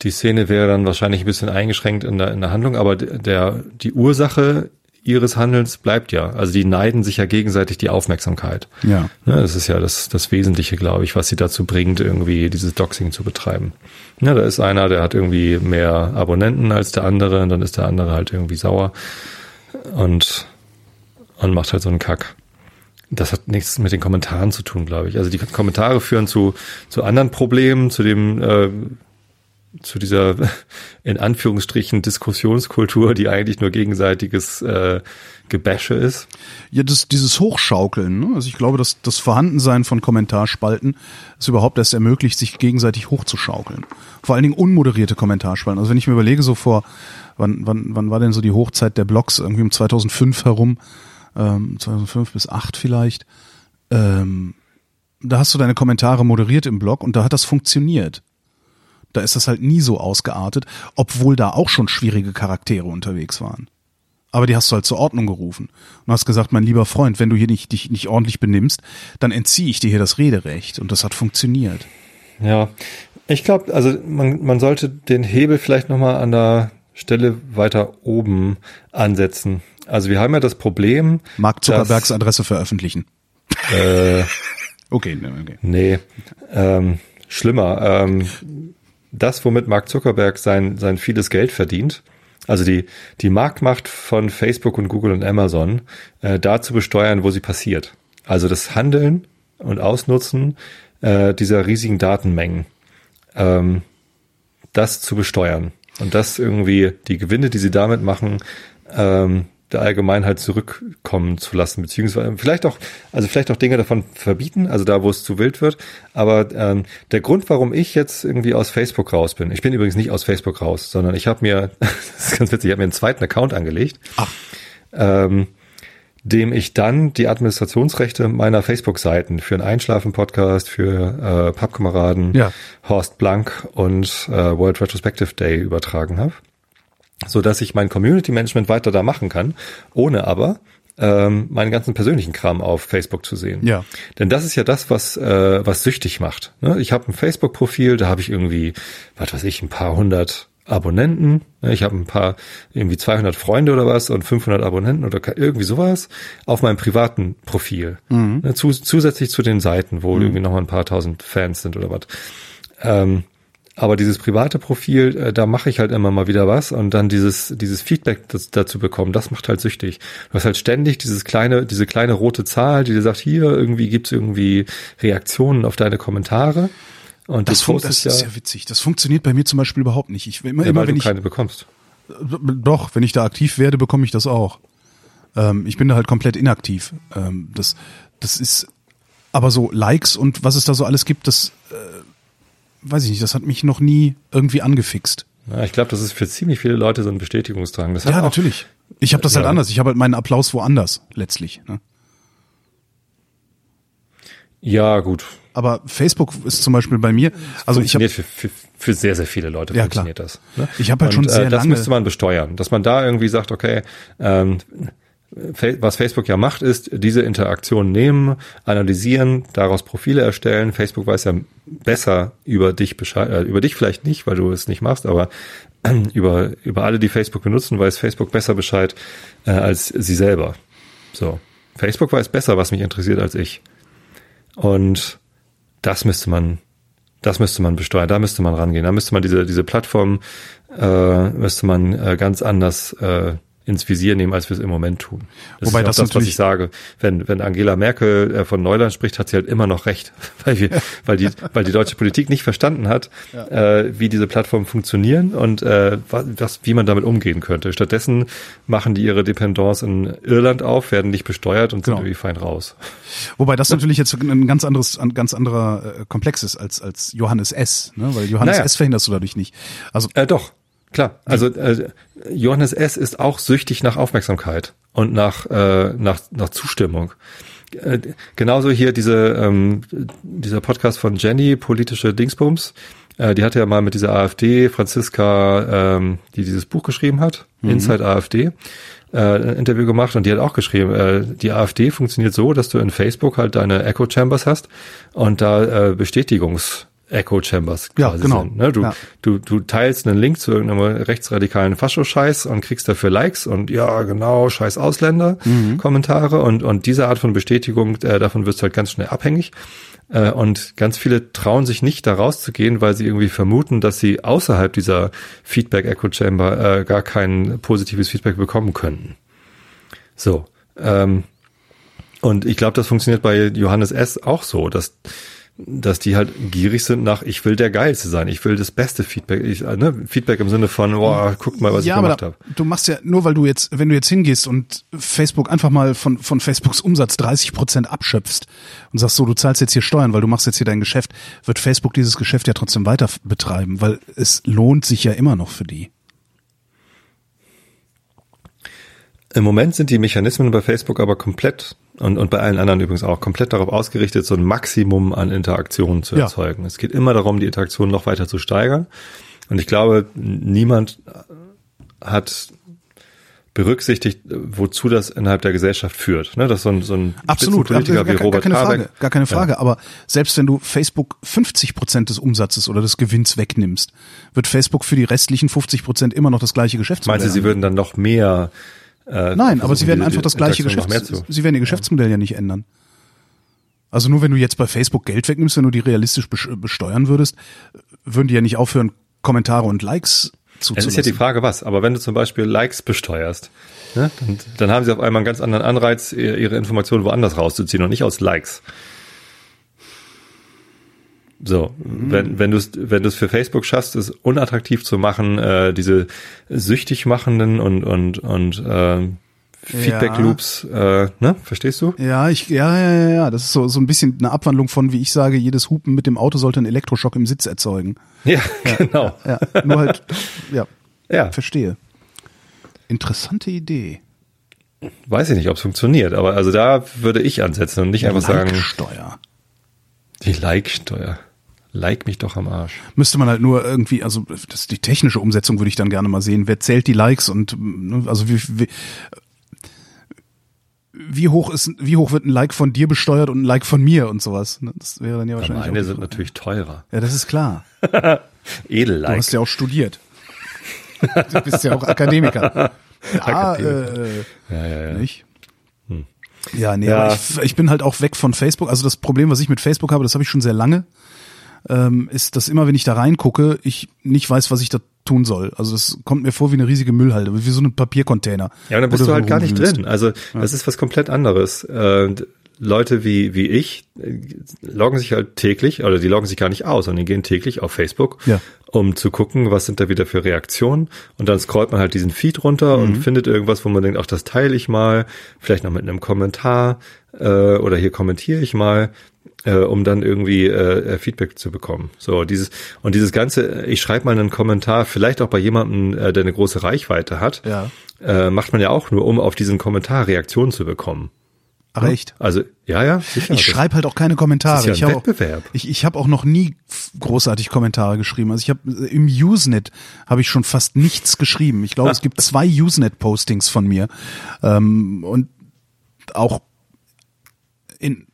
die Szene wäre dann wahrscheinlich ein bisschen eingeschränkt in der, in der Handlung, aber der, die Ursache ihres Handelns bleibt ja. Also die neiden sich ja gegenseitig die Aufmerksamkeit. Ja. Ja, das ist ja das, das Wesentliche, glaube ich, was sie dazu bringt, irgendwie dieses Doxing zu betreiben. Ja, da ist einer, der hat irgendwie mehr Abonnenten als der andere, und dann ist der andere halt irgendwie sauer und, und macht halt so einen Kack. Das hat nichts mit den Kommentaren zu tun, glaube ich. Also die Kommentare führen zu, zu anderen Problemen, zu dem, äh, zu dieser in Anführungsstrichen Diskussionskultur, die eigentlich nur gegenseitiges äh, Gebäsche ist. Ja, das, dieses Hochschaukeln, ne? also ich glaube, dass das Vorhandensein von Kommentarspalten es überhaupt erst ermöglicht, sich gegenseitig hochzuschaukeln. Vor allen Dingen unmoderierte Kommentarspalten. Also wenn ich mir überlege, so vor, wann, wann, wann war denn so die Hochzeit der Blogs? Irgendwie um 2005 herum, ähm, 2005 bis 8 vielleicht. Ähm, da hast du deine Kommentare moderiert im Blog und da hat das funktioniert. Da ist das halt nie so ausgeartet, obwohl da auch schon schwierige Charaktere unterwegs waren. Aber die hast du halt zur Ordnung gerufen und hast gesagt, mein lieber Freund, wenn du hier nicht, dich nicht ordentlich benimmst, dann entziehe ich dir hier das Rederecht. Und das hat funktioniert. Ja, ich glaube, also man, man sollte den Hebel vielleicht nochmal an der Stelle weiter oben ansetzen. Also wir haben ja das Problem. Mark Zuckerbergs dass, Adresse veröffentlichen. Äh, Okay, okay. nee, ähm, schlimmer. Ähm, das, womit Mark Zuckerberg sein, sein vieles Geld verdient, also die, die Marktmacht von Facebook und Google und Amazon, äh, da zu besteuern, wo sie passiert. Also das Handeln und Ausnutzen äh, dieser riesigen Datenmengen, ähm, das zu besteuern und das irgendwie die Gewinne, die sie damit machen, ähm, der Allgemeinheit zurückkommen zu lassen, beziehungsweise vielleicht auch, also vielleicht auch Dinge davon verbieten, also da, wo es zu wild wird. Aber ähm, der Grund, warum ich jetzt irgendwie aus Facebook raus bin, ich bin übrigens nicht aus Facebook raus, sondern ich habe mir, das ist ganz witzig, ich habe mir einen zweiten Account angelegt, Ach. ähm, dem ich dann die Administrationsrechte meiner Facebook-Seiten für einen Einschlafen-Podcast, für äh, Pappkameraden, Ja. Horst Blank und äh, World Retrospective Day übertragen habe so dass ich mein Community Management weiter da machen kann, ohne aber ähm, meinen ganzen persönlichen Kram auf Facebook zu sehen. Ja. Denn das ist ja das, was äh, was süchtig macht. Ne? Ich habe ein Facebook-Profil, da habe ich irgendwie, was weiß ich, ein paar hundert Abonnenten. Ne? Ich habe ein paar, irgendwie 200 Freunde oder was und 500 Abonnenten oder irgendwie sowas auf meinem privaten Profil. Mhm. Zus zusätzlich zu den Seiten, wo mhm. irgendwie noch mal ein paar tausend Fans sind oder was. Ähm, aber dieses private Profil, äh, da mache ich halt immer mal wieder was und dann dieses, dieses Feedback das, dazu bekommen, das macht halt süchtig. Du hast halt ständig dieses kleine, diese kleine rote Zahl, die dir sagt, hier irgendwie gibt's irgendwie Reaktionen auf deine Kommentare. Und das, das, das ist ja, ja witzig. Das funktioniert bei mir zum Beispiel überhaupt nicht. Ich immer, ja, immer wenn du ich keine bekommst. Doch, wenn ich da aktiv werde, bekomme ich das auch. Ähm, ich bin da halt komplett inaktiv. Ähm, das, das ist aber so Likes und was es da so alles gibt, das äh, weiß ich nicht, das hat mich noch nie irgendwie angefixt. Ja, ich glaube, das ist für ziemlich viele Leute so ein Bestätigungsdrang. Das ja, natürlich. Ich habe das halt ja. halt anders. Ich habe halt meinen Applaus woanders, letztlich. Ne? Ja, gut. Aber Facebook ist zum Beispiel bei mir, also ich habe für, für, für sehr sehr viele Leute ja, funktioniert klar. das. Ne? Ich habe halt schon Und, sehr äh, das lange. müsste man besteuern, dass man da irgendwie sagt, okay, ähm, was Facebook ja macht, ist diese Interaktion nehmen, analysieren, daraus Profile erstellen. Facebook weiß ja besser über dich Bescheid, äh, über dich vielleicht nicht, weil du es nicht machst, aber über, über alle, die Facebook benutzen, weiß Facebook besser Bescheid äh, als sie selber. So. Facebook weiß besser, was mich interessiert als ich. Und das müsste man, das müsste man besteuern, da müsste man rangehen, da müsste man diese, diese Plattform, äh, müsste man äh, ganz anders äh, ins Visier nehmen, als wir es im Moment tun. Das Wobei ist das, das was ich sage. Wenn, wenn Angela Merkel äh, von Neuland spricht, hat sie halt immer noch recht, weil wir, weil die, weil die deutsche Politik nicht verstanden hat, ja. äh, wie diese Plattformen funktionieren und äh, was, wie man damit umgehen könnte. Stattdessen machen die ihre Dependance in Irland auf, werden nicht besteuert und genau. sind irgendwie fein raus. Wobei das natürlich jetzt ein ganz anderes, ein ganz anderer äh, Komplex ist als als Johannes S. Ne? Weil Johannes naja. S. verhinderst du dadurch nicht. Also äh, doch. Klar, also äh, Johannes S. ist auch süchtig nach Aufmerksamkeit und nach, äh, nach, nach Zustimmung. Äh, genauso hier diese, ähm, dieser Podcast von Jenny, politische Dingsbums, äh, die hatte ja mal mit dieser AfD, Franziska, ähm, die dieses Buch geschrieben hat, mhm. Inside AfD, äh, ein Interview gemacht und die hat auch geschrieben, äh, die AfD funktioniert so, dass du in Facebook halt deine Echo Chambers hast und da äh, Bestätigungs Echo Chambers quasi ja, genau. sind. Ne? Du, ja. du, du teilst einen Link zu irgendeinem rechtsradikalen Fascho-Scheiß und kriegst dafür Likes und ja, genau, scheiß Ausländer, mhm. Kommentare und, und diese Art von Bestätigung, äh, davon wirst du halt ganz schnell abhängig. Äh, und ganz viele trauen sich nicht, da rauszugehen, weil sie irgendwie vermuten, dass sie außerhalb dieser Feedback-Echo-Chamber äh, gar kein positives Feedback bekommen könnten. So. Ähm, und ich glaube, das funktioniert bei Johannes S. auch so, dass dass die halt gierig sind nach, ich will der Geilste sein, ich will das beste Feedback, ich, ne, Feedback im Sinne von, boah, guck mal, was ja, ich gemacht habe. Du machst ja, nur weil du jetzt, wenn du jetzt hingehst und Facebook einfach mal von, von Facebooks Umsatz 30 Prozent abschöpfst und sagst so, du zahlst jetzt hier Steuern, weil du machst jetzt hier dein Geschäft, wird Facebook dieses Geschäft ja trotzdem weiter betreiben, weil es lohnt sich ja immer noch für die. Im Moment sind die Mechanismen bei Facebook aber komplett und, und bei allen anderen übrigens auch komplett darauf ausgerichtet, so ein Maximum an Interaktionen zu erzeugen. Ja. Es geht immer darum, die Interaktion noch weiter zu steigern. Und ich glaube, niemand hat berücksichtigt, wozu das innerhalb der Gesellschaft führt. Ne, dass so ein, so ein Absolut, Politiker gar, wie Robert gar keine Habeck, Frage, gar keine Frage. Ja. Aber selbst wenn du Facebook 50 Prozent des Umsatzes oder des Gewinns wegnimmst, wird Facebook für die restlichen 50 Prozent immer noch das gleiche Geschäftsmodell. Meinst du, sie würden dann noch mehr äh, Nein, aber sie werden einfach das gleiche Geschäft, sie werden ihr Geschäftsmodell ja nicht ändern. Also nur wenn du jetzt bei Facebook Geld wegnimmst, wenn du die realistisch besteuern würdest, würden die ja nicht aufhören, Kommentare und Likes zuzulassen. Es ist ja die Frage, was. Aber wenn du zum Beispiel Likes besteuerst, ne, dann, dann haben sie auf einmal einen ganz anderen Anreiz, ihre Informationen woanders rauszuziehen und nicht aus Likes. So, mhm. wenn, wenn du es wenn du's für Facebook schaffst, es unattraktiv zu machen, äh, diese süchtig machenden und, und, und äh, Feedback Loops, ja. äh, ne? Verstehst du? Ja, ich, ja, ja, ja, ja. Das ist so, so ein bisschen eine Abwandlung von, wie ich sage, jedes Hupen mit dem Auto sollte einen Elektroschock im Sitz erzeugen. Ja, ja genau. Ja, ja, nur halt, ja. Ja. Verstehe. Interessante Idee. Weiß ich nicht, ob es funktioniert, aber also da würde ich ansetzen und nicht die einfach sagen. Die Like-Steuer. Die Like-Steuer. Like mich doch am Arsch. Müsste man halt nur irgendwie, also das die technische Umsetzung würde ich dann gerne mal sehen. Wer zählt die Likes und ne, also wie, wie wie hoch ist, wie hoch wird ein Like von dir besteuert und ein Like von mir und sowas. Ne, Das wäre dann ja wahrscheinlich. Meine sind Frage. natürlich teurer. Ja, das ist klar. Du Edel-like. hast ja auch studiert. Du bist ja auch Akademiker. Ja, äh, Ja, ja, ja. nicht? Ja, nee, Ja. aber ich, ich bin halt auch weg von Facebook. Also das Problem, was ich mit Facebook habe, das habe ich schon sehr lange, ähm, ist, dass immer, wenn ich da reingucke, ich nicht weiß, was ich da tun soll. Also das kommt mir vor wie eine riesige Müllhalde, wie so ein Papiercontainer. Ja, und dann bist du halt gar nicht drin. Also das ist was komplett anderes. Äh, Leute wie, wie ich äh, loggen sich halt täglich, oder die loggen sich gar nicht aus, sondern die gehen täglich auf Facebook, Ja. um zu gucken, was sind da wieder für Reaktionen. Und dann scrollt man halt diesen Feed runter Mhm. und findet irgendwas, wo man denkt, ach, das teile ich mal, vielleicht noch mit einem Kommentar äh, oder hier kommentiere ich mal äh, um dann irgendwie äh, Feedback zu bekommen. So dieses und dieses ganze, ich schreibe mal einen Kommentar, vielleicht auch bei jemandem, äh, der eine große Reichweite hat, Ja. äh, macht man ja auch nur, um auf diesen Kommentar Reaktionen zu bekommen. Ach echt? Also ja, ja, sicher. Ich schreibe halt auch keine Kommentare. Das ist ja ein ich habe Wettbewerb. Auch, ich ich habe auch noch nie großartig Kommentare geschrieben. Also ich habe im Usenet habe ich schon fast nichts geschrieben. Ich glaube, es gibt zwei Usenet-Postings von mir ähm, und auch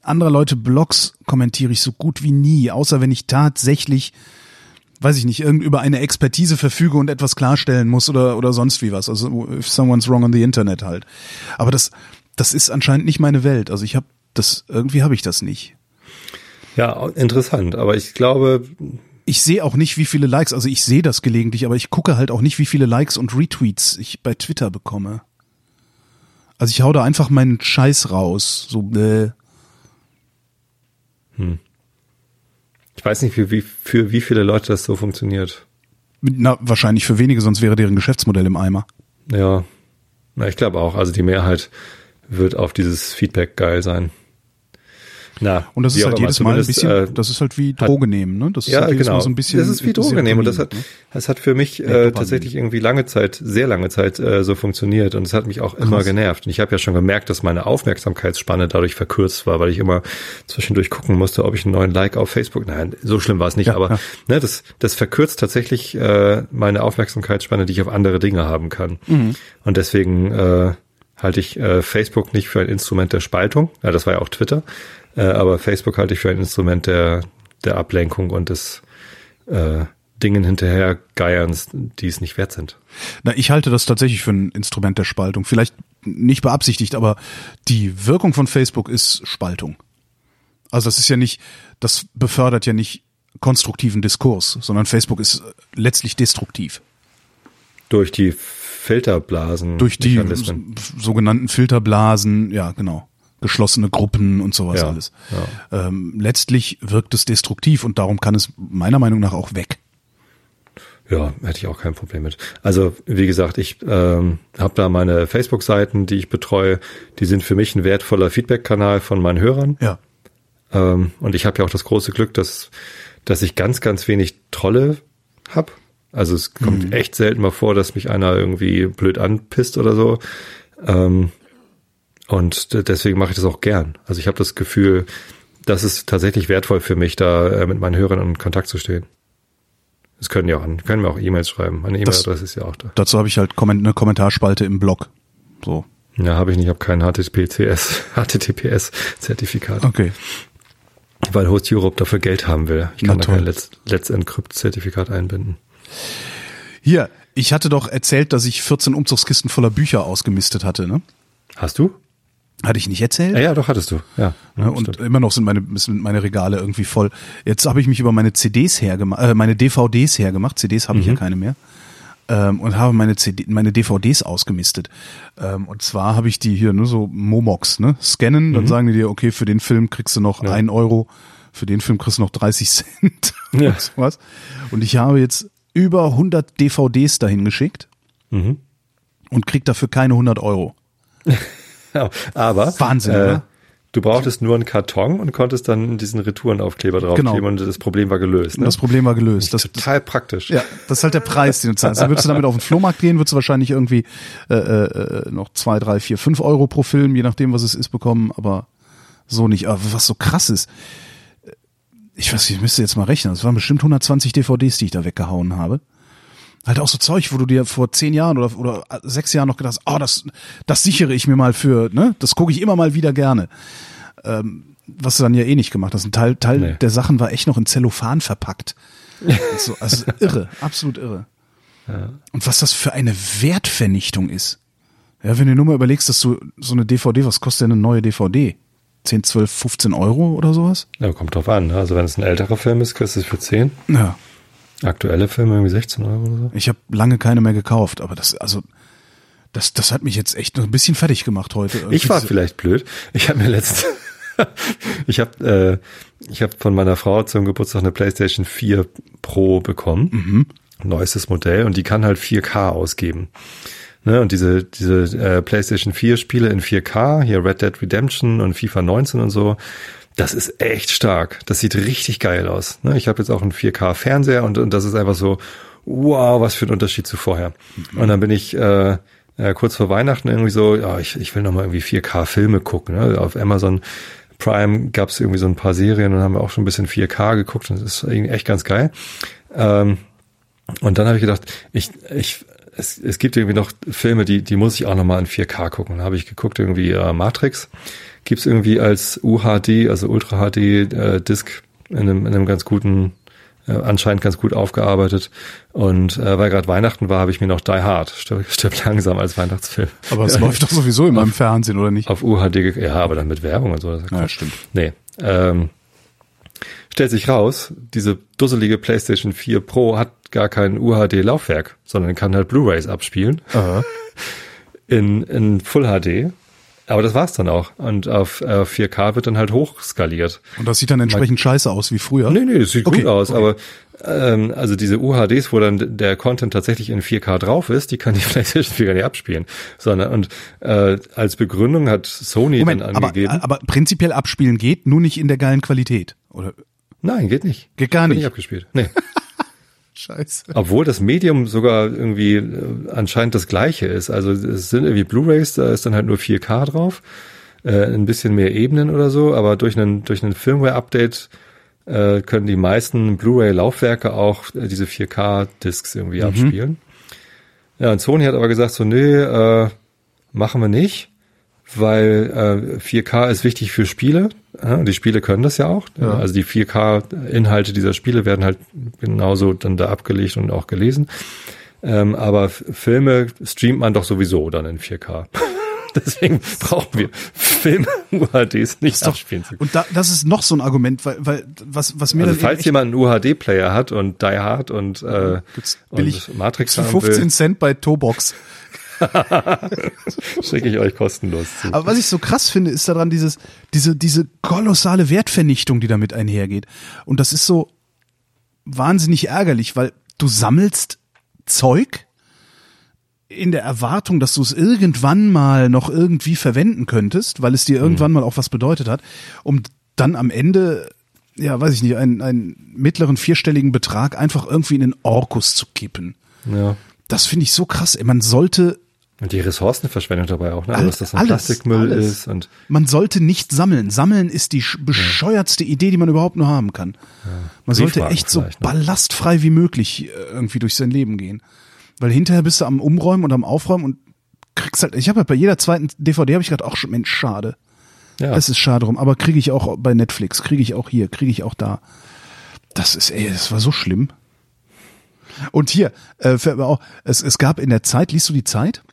anderer Leute Blogs kommentiere ich so gut wie nie, außer wenn ich tatsächlich weiß ich nicht, irgend über eine Expertise verfüge und etwas klarstellen muss oder, oder sonst wie was. Also if someone's wrong on the Internet halt. Aber das, das ist anscheinend nicht meine Welt. Also ich habe das, irgendwie habe ich das nicht. Ja, interessant. Aber ich glaube, Ich sehe auch nicht, wie viele Likes, also ich sehe das gelegentlich, aber ich gucke halt auch nicht, wie viele Likes und Retweets ich bei Twitter bekomme. Also ich hau da einfach meinen Scheiß raus. So, äh, ich weiß nicht, für wie, für wie viele Leute das so funktioniert. na, wahrscheinlich für wenige, sonst wäre deren Geschäftsmodell im Eimer. Ja, na, ich glaube auch. Also die Mehrheit wird auf dieses Feedback geil sein. Na, Und das ist halt jedes Mal ein bisschen, äh, das ist halt wie hat- Droge nehmen, ne? Das ist ja, halt jedes genau. Mal so ein bisschen. das ist wie Droge nehmen und das hat, Serotonin, ne? das hat für mich äh, tatsächlich irgendwie lange Zeit, sehr lange Zeit äh, so funktioniert und es hat mich auch immer Krass. genervt. Und ich habe ja schon gemerkt, dass meine Aufmerksamkeitsspanne dadurch verkürzt war, weil ich immer zwischendurch gucken musste, ob ich einen neuen Like auf Facebook. Nein, so schlimm war es nicht, Ja, aber ja. ne, das, das verkürzt tatsächlich äh, meine Aufmerksamkeitsspanne, die ich auf andere Dinge haben kann. Mhm. Und deswegen äh, halte ich äh, Facebook nicht für ein Instrument der Spaltung. Ja, das war ja auch Twitter. Äh, aber Facebook halte ich für ein Instrument der, der Ablenkung und des äh, Dingen hinterhergeierns, die es nicht wert sind. Na, ich halte das tatsächlich für ein Instrument der Spaltung. Vielleicht nicht beabsichtigt, aber die Wirkung von Facebook ist Spaltung. Also das ist ja nicht, das befördert ja nicht konstruktiven Diskurs, sondern Facebook ist letztlich destruktiv. Durch die Filterblasen. Durch die sogenannten Filterblasen, ja genau, geschlossene Gruppen und sowas Ja, alles. Ähm, letztlich wirkt es destruktiv und darum kann es meiner Meinung nach auch weg. Ja, hätte ich auch kein Problem mit. Also wie gesagt, ich ähm, habe da meine Facebook-Seiten, die ich betreue. Die sind für mich ein wertvoller Feedback-Kanal von meinen Hörern. Ja. Ähm, und ich habe ja auch das große Glück, dass, dass ich ganz, ganz wenig Trolle hab. Also es kommt echt selten mal vor, dass mich einer irgendwie blöd anpisst oder so. Ähm, und deswegen mache ich das auch gern. Also ich habe das Gefühl, das ist tatsächlich wertvoll für mich, da äh, mit meinen Hörern in Kontakt zu stehen. Das können ja auch, können mir auch E-Mails schreiben. Meine E-Mail-Adresse ist ja auch da. Dazu habe ich halt eine Kommentarspalte im Blog. So. Ja, habe ich nicht. Ich habe kein HTTPS, HTTPS-Zertifikat, Okay. weil Host Europe dafür Geld haben will. Ich Na kann da toll. kein Let's, Let's Encrypt-Zertifikat einbinden. Hier, ich hatte doch erzählt, dass ich 14 Umzugskisten voller Bücher ausgemistet hatte, ne? Hast du? Hatte ich nicht erzählt? Ja, ja, doch hattest du. Ja. Ja, und stimmt. immer noch sind meine, sind meine Regale irgendwie voll. Jetzt habe ich mich über meine CDs hergemacht, äh, meine DVDs hergemacht. CDs habe ich Mhm. ja keine mehr. Ähm, und habe meine CD, meine DVDs ausgemistet. Ähm, und zwar habe ich die hier nur so Momox, ne? Scannen, dann sagen die dir, okay, für den Film kriegst du noch Mhm. Ja. ein Euro, für den Film kriegst du noch 30 Cent. Ja. und sowas. Und ich habe jetzt über 100 DVDs dahin geschickt Mhm. und krieg dafür keine 100 Euro. Ja, aber Wahnsinn, äh, du brauchtest nur einen Karton und konntest dann diesen Retourenaufkleber draufkleben Genau. und das Problem war gelöst. Ne? das Problem war gelöst. Das, Total praktisch. Ja, das ist halt der Preis, den du zahlst. Dann würdest du damit auf den Flohmarkt gehen, würdest du wahrscheinlich irgendwie äh, äh, noch zwei, drei, vier, fünf Euro pro Film, je nachdem, was es ist, bekommen, aber so nicht. Aber was so krass ist, ich weiß, ich müsste jetzt mal rechnen, das waren bestimmt 120 DVDs, die ich da weggehauen habe. Halt auch so Zeug, wo du dir vor zehn Jahren oder, oder sechs Jahren noch gedacht hast, oh, das, das sichere ich mir mal für, ne? Das gucke ich immer mal wieder gerne. Ähm, was du dann ja eh nicht gemacht hast. Ein Teil, Teil Nee. der Sachen war echt noch in Zellophan verpackt. so, also irre, absolut irre. Und was das für eine Wertvernichtung ist. Ja, wenn du nur mal überlegst, dass du so eine DVD, was kostet denn eine neue DVD? 10, 12, 15 Euro oder sowas? Ja, kommt drauf an. ne? Also wenn es ein älterer Film ist, kriegst du es für 10. Ja. Aktuelle Filme irgendwie 16 Euro oder so. Ich habe lange keine mehr gekauft, aber das, also, das, das hat mich jetzt echt noch ein bisschen fertig gemacht heute. Ich war Irgendwie vielleicht blöd. Ich habe mir letztens, ich habe äh, ich habe von meiner Frau zum Geburtstag eine PlayStation 4 Pro bekommen, neuestes Modell und die kann halt 4K ausgeben. Ne, und diese diese äh, PlayStation 4 Spiele in 4K, hier Red Dead Redemption und FIFA 19 und so, das ist echt stark. Das sieht richtig geil aus. Ne, ich habe jetzt auch einen 4K Fernseher und, und das ist einfach so, wow, was für ein Unterschied zu vorher. Und dann bin ich äh, äh, kurz vor Weihnachten irgendwie so, ja, ich, ich will noch mal irgendwie 4K Filme gucken. Ne? Auf Amazon Prime gab es irgendwie so ein paar Serien und haben wir auch schon ein bisschen 4K geguckt und das ist irgendwie echt ganz geil. Ähm, und dann habe ich gedacht, ich, ich, es, es gibt irgendwie noch Filme, die, die muss ich auch noch mal in 4K gucken. Dann habe ich geguckt, irgendwie äh, Matrix gibt's irgendwie als UHD, also Ultra HD äh, Disc in einem, in einem ganz guten, äh, anscheinend ganz gut aufgearbeitet. Und äh, weil gerade Weihnachten war, habe ich mir noch Die Hard, stirb, stirb langsam als Weihnachtsfilm. Aber es läuft doch sowieso immer im Fernsehen, oder nicht? Auf UHD, ja, aber dann mit Werbung und so. Das Ja, Quatsch. stimmt. Nee. Ähm, stellt sich raus, diese dusselige PlayStation 4 Pro hat gar kein UHD-Laufwerk, sondern kann halt Blu-rays abspielen Aha. in, in Full HD. Aber das war's dann auch. Und auf äh, 4K wird dann halt hochskaliert. Und das sieht dann entsprechend scheiße aus wie früher. Nee, nee, das sieht Okay, gut aus, okay. aber ähm, also diese UHDs, wo dann der Content tatsächlich in 4K drauf ist, die kann die PlayStation 4 gar nicht abspielen. Sondern und äh, als Begründung hat Sony Moment, dann aber, angegeben. aber prinzipiell abspielen geht, nur nicht in der geilen Qualität. Oder? nein, geht nicht. Geht gar Wird nicht. abgespielt. Nee. Scheiße. Obwohl das Medium sogar irgendwie äh, anscheinend das gleiche ist. Also es sind irgendwie Blu-rays, da ist dann halt nur 4K drauf, äh, ein bisschen mehr Ebenen oder so, aber durch einen durch einen Firmware-Update äh, können die meisten Blu-ray-Laufwerke auch äh, diese 4K-Discs irgendwie abspielen. Ja, und Sony hat aber gesagt so, nee, äh, machen wir nicht, weil äh, 4K ist wichtig für Spiele. Ja, die Spiele können das ja auch. Ja. Also die 4K-Inhalte dieser Spiele werden halt genauso dann da abgelegt und auch gelesen. Ähm, aber Filme streamt man doch sowieso dann in 4K. Deswegen brauchen wir Filme UHDs nicht abspielen zu können. Und da, das ist noch so ein Argument, weil, weil was, was mir Also falls jemand einen UHD-Player hat und Die Hard und, äh, Gibt's und billig Matrix haben 15 will, Cent bei Tobox. schicke ich euch kostenlos zu. Aber was ich so krass finde, ist daran dieses, diese, diese kolossale Wertvernichtung, die damit einhergeht. Und das ist so wahnsinnig ärgerlich, weil du sammelst Zeug in der Erwartung, dass du es irgendwann mal noch irgendwie verwenden könntest, weil es dir irgendwann mal auch was bedeutet hat, um dann am Ende, ja, weiß ich nicht, einen, einen mittleren vierstelligen Betrag einfach irgendwie in den Orkus zu kippen. Ja. Das finde ich so krass. Ey, Man sollte Und die Ressourcenverschwendung dabei auch, ne? Alles, dass das ein alles, Plastikmüll alles. ist und Man sollte nicht sammeln. Sammeln ist die sch- bescheuertste Idee, die man überhaupt nur haben kann. Man sollte echt so ne? ballastfrei wie möglich äh, irgendwie durch sein Leben gehen. Weil hinterher bist du am Umräumen und am Aufräumen und kriegst halt, ich habe halt bei jeder zweiten DVD habe ich gedacht, ach Mensch, schade. ja. Es ist schade drum, aber kriege ich auch bei Netflix, kriege ich auch hier, kriege ich auch da. Das ist, ey, das war so schlimm. Und hier, äh, fällt mir auch, es, es gab in der Zeit, liest du die Zeit?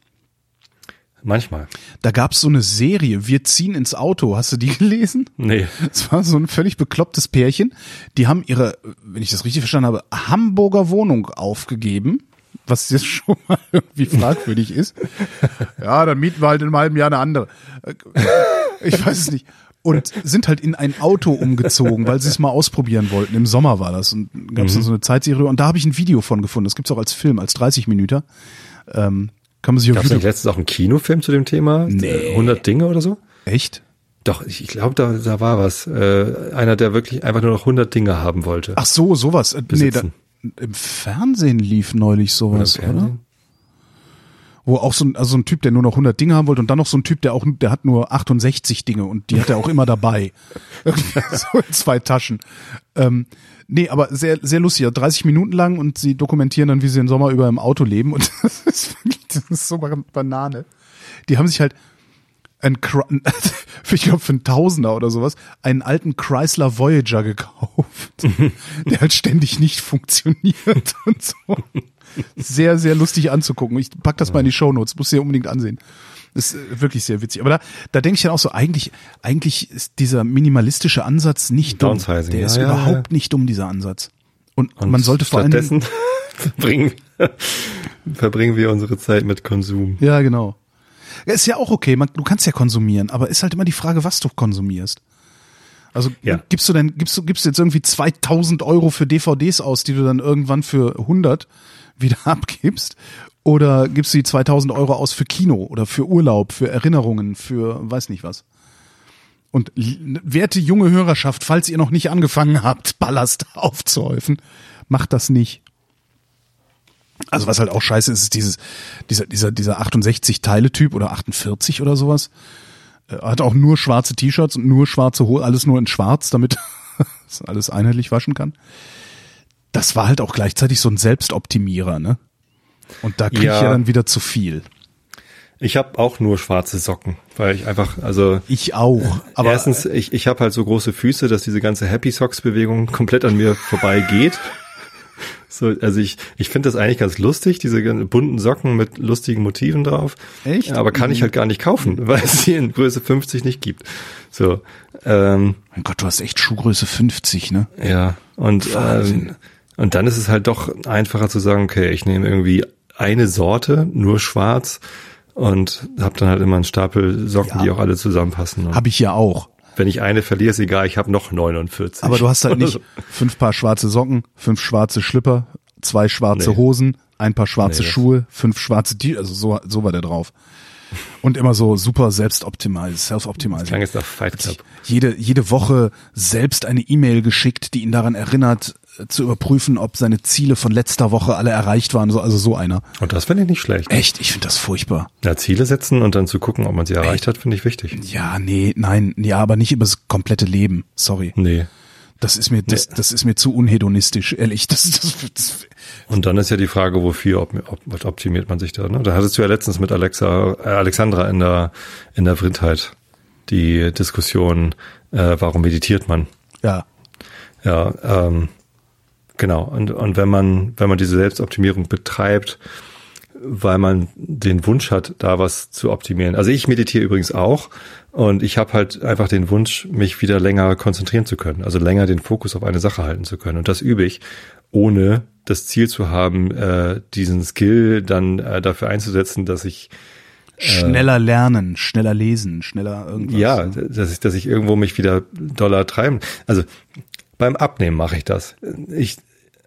Manchmal. Da gab's so eine Serie, Wir ziehen ins Auto. Hast du die gelesen? Nee. Es war so ein völlig beklopptes Pärchen. Die haben ihre, wenn ich das richtig verstanden habe, Hamburger Wohnung aufgegeben. Was jetzt schon mal irgendwie fragwürdig ist. Ja, dann mieten wir halt in einem halben Jahr eine andere. Äh, Ich weiß es nicht. Und sind halt in ein Auto umgezogen, weil sie es mal ausprobieren wollten. Im Sommer war das. Und gab es dann so eine Zeitserie. Und da habe ich ein Video von gefunden. Das gibt's auch als Film, als 30 Minüter. Ähm, kann man sich auf Gab es nicht YouTube. letztens auch einen Kinofilm zu dem Thema? Nee. 100 Dinge oder so? Echt? Doch, ich, glaube, da, da war was. Äh, einer, der wirklich einfach nur noch 100 Dinge haben wollte. Ach so, sowas. Äh, Nee, da, Besitzen. im Fernsehen lief neulich sowas, Oder oder? Wo auch so ein, also so ein Typ, der nur noch 100 Dinge haben wollte und dann noch so ein Typ, der auch, der hat nur 68 Dinge und die hat er auch immer dabei. so in zwei Taschen. Ähm, nee, aber sehr, sehr lustig. 30 Minuten lang und sie dokumentieren dann, wie sie den Sommer über im Auto leben und das ist wirklich, das ist so Banane. Die haben sich halt ein, für, ich glaube, für einen Tausender oder sowas, einen alten Chrysler Voyager gekauft, der halt ständig nicht funktioniert und so. Sehr, sehr lustig anzugucken. Ich pack das mal in die Shownotes, muss dir unbedingt ansehen. Das ist äh, wirklich sehr witzig. Aber da, da denke ich dann auch so, eigentlich, eigentlich ist dieser minimalistische Ansatz nicht dumm. Der ist ja, überhaupt ja. nicht dumm, dieser Ansatz. Und, Und man sollte vor stattdessen verbringen, wir, verbringen wir unsere Zeit mit Konsum. ja, genau. Ist ja auch okay, man, du kannst ja konsumieren, aber ist halt immer die Frage, was du konsumierst. Also Ja. gibst du denn, gibst du, gibst du jetzt irgendwie 2000 Euro für DVDs aus, die du dann irgendwann für 100 wieder abgibst? Oder gibst du die 2000 Euro aus für Kino oder für Urlaub, für Erinnerungen, für weiß nicht was? Und werte junge Hörerschaft, falls ihr noch nicht angefangen habt, Ballast aufzuhäufen, macht das nicht. Also was halt auch scheiße ist, ist dieses, dieser, dieser, dieser 68-Teile-Typ oder 48 oder sowas. Äh, Hat auch nur schwarze T-Shirts und nur schwarze Hose, alles nur in schwarz, damit es alles einheitlich waschen kann. Das war halt auch gleichzeitig so ein Selbstoptimierer, ne? Und da krieg ich Ja. ja dann wieder zu viel. Ich habe auch nur schwarze Socken, weil ich einfach, also Ich auch. Aber erstens, ich, ich habe halt so große Füße, dass diese ganze Happy Socks Bewegung komplett an mir vorbeigeht. So, also ich, ich finde das eigentlich ganz lustig, diese bunten Socken mit lustigen Motiven drauf. Echt? Aber kann ich Mhm. halt gar nicht kaufen, weil es sie in Größe 50 nicht gibt. So, ähm, mein Gott, du hast echt Schuhgröße 50, ne? ja. Und, Wahnsinn. ähm, und dann ist es halt doch einfacher zu sagen, okay, ich nehme irgendwie eine Sorte, nur schwarz und habe dann halt immer einen Stapel Socken, Ja. die auch alle zusammenpassen. Und Habe ich ja auch. Wenn ich eine verliere, ist egal, ich habe noch 49. Aber du hast halt nicht fünf Paar schwarze Socken, fünf schwarze Schlipper, zwei schwarze Nee. Hosen, ein paar schwarze Nee, Schuhe, fünf schwarze T also so, so war der drauf. Und immer so super selbstoptimized, self-optimized. Klang jetzt nach Fight Club. Jede, jede Woche selbst eine E-Mail geschickt, die ihn daran erinnert, zu überprüfen, ob seine Ziele von letzter Woche alle erreicht waren. So, also so einer. Und das finde ich nicht schlecht. Echt, ich finde das furchtbar. Ja, Ziele setzen und dann zu gucken, ob man sie erreicht hat, finde ich wichtig. Ja, nee, nein, ja, aber nicht über das komplette Leben. Sorry. Nee. Das ist mir, das, das ist mir zu unhedonistisch, ehrlich. Das, das, das, Und dann ist ja die Frage, wofür ob, ob, was optimiert man sich da. Ne? Da hattest du ja letztens mit Alexa, äh, Alexandra in der in der Vrindheit die Diskussion, äh, warum meditiert man? ja. Ja, ähm, genau. Und, und wenn man, wenn man diese Selbstoptimierung betreibt, weil man den Wunsch hat, da was zu optimieren. Also ich meditiere übrigens auch und ich habe halt einfach den Wunsch, mich wieder länger konzentrieren zu können, also länger den Fokus auf eine Sache halten zu können. Und das übe ich, ohne das Ziel zu haben, äh, diesen Skill dann äh, dafür einzusetzen, dass ich Schneller lernen, schneller lesen, schneller irgendwas. ja, dass ich, dass ich irgendwo mich wieder doller treiben. Also beim Abnehmen mache ich das. Ich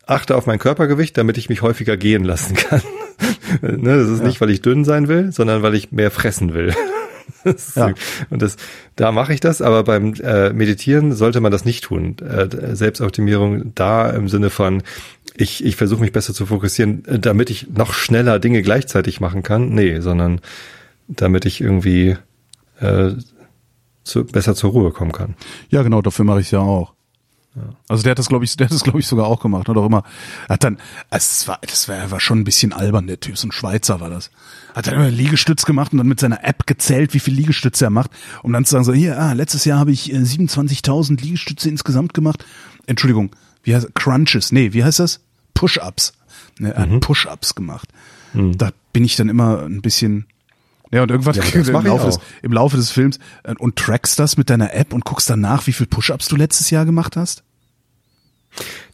achte auf mein Körpergewicht, damit ich mich häufiger gehen lassen kann. ne, das ist nicht, weil ich dünn sein will, sondern weil ich mehr fressen will. Ja. Und das, da mache ich das, aber beim äh, Meditieren sollte man das nicht tun. Äh, Selbstoptimierung da im Sinne von, ich, ich versuche mich besser zu fokussieren, äh, damit ich noch schneller Dinge gleichzeitig machen kann. Nee, sondern damit ich irgendwie äh, zu, besser zur Ruhe kommen kann. Ja, genau, dafür mache ich ja auch. Also der hat das, glaube ich, der hat das, glaube ich, sogar auch gemacht. Hat auch immer, hat dann, also das war, das war, war schon ein bisschen albern, der Typ, so ein Schweizer war das. Hat dann immer Liegestütz gemacht und dann mit seiner App gezählt, wie viel Liegestütze er macht, um dann zu sagen, so, hier, ah, letztes Jahr habe ich äh, 27.000 Liegestütze insgesamt gemacht. Entschuldigung, wie heißt Crunches? Nee, wie heißt das? Push-Ups. Ne, er Mhm. hat Push-Ups gemacht. Da bin ich dann immer ein bisschen, ja, und irgendwann Ja, aber im, Laufe des, im Laufe des Films äh, und trackst das mit deiner App und guckst danach, wie viel Push-Ups du letztes Jahr gemacht hast?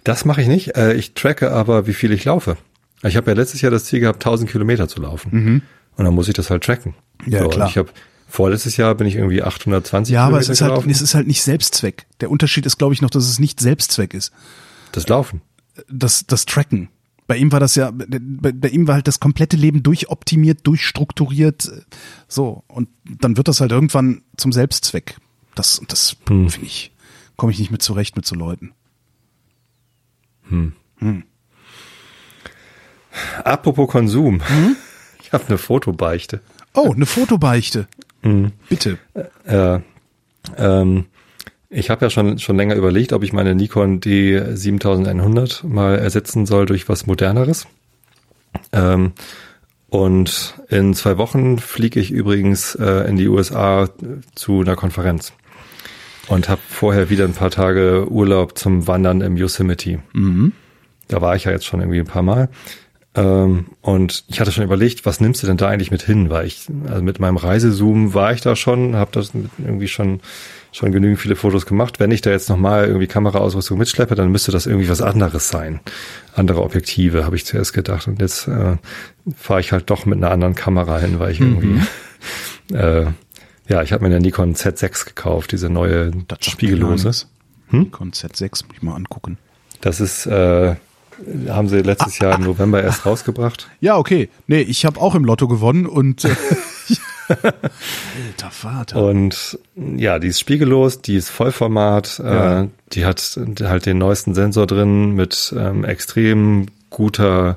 Das mache ich nicht. Äh, ich tracke aber, wie viel ich laufe. Ich habe ja letztes Jahr das Ziel gehabt, 1000 Kilometer zu laufen. Und dann muss ich das halt tracken. Mhm. Ja, und klar. Ich habe vorletztes Jahr bin ich irgendwie 820 Ja, aber Kilometer es ist halt, es ist halt nicht Selbstzweck. Der Unterschied ist, glaube ich, noch, dass es nicht Selbstzweck ist. das Laufen. Das, das Tracken. Bei ihm war das ja, bei, bei ihm war halt das komplette Leben durchoptimiert, durchstrukturiert, so. Und dann wird das halt irgendwann zum Selbstzweck. Das, das Hm. finde ich, komme ich nicht mit zurecht mit so Leuten. Apropos Konsum. Mhm. Ich habe eine Fotobeichte. Oh, eine Fotobeichte. Mhm. Bitte. Äh, ähm, ich habe ja schon, schon länger überlegt, ob ich meine Nikon D7100 mal ersetzen soll durch was moderneres. Ähm, und in zwei Wochen fliege ich übrigens äh, in die USA zu einer Konferenz und habe vorher wieder ein paar Tage Urlaub zum Wandern im Yosemite. Mhm. Da war ich ja jetzt schon irgendwie ein paar Mal. Ähm, und ich hatte schon überlegt, was nimmst du denn da eigentlich mit hin? Weil ich, also mit meinem Reisezoom war ich da schon, habe das irgendwie schon schon genügend viele Fotos gemacht. Wenn ich da jetzt nochmal irgendwie Kameraausrüstung mitschleppe, dann müsste das irgendwie was anderes sein. Andere Objektive, habe ich zuerst gedacht. Und jetzt äh, fahre ich halt doch mit einer anderen Kamera hin, weil ich irgendwie, Mhm. äh, ja, ich habe mir eine Nikon Z6 gekauft, diese neue Das Spiegellose. Hm? Nikon Z6, muss ich mal angucken. Das ist, äh, haben sie letztes Jahr im November erst rausgebracht. Ja, okay. Nee, ich habe auch im Lotto gewonnen und äh, alter Vater. Und ja, die ist spiegellos, die ist Vollformat, Ja. äh, die hat halt den neuesten Sensor drin mit ähm, extrem guter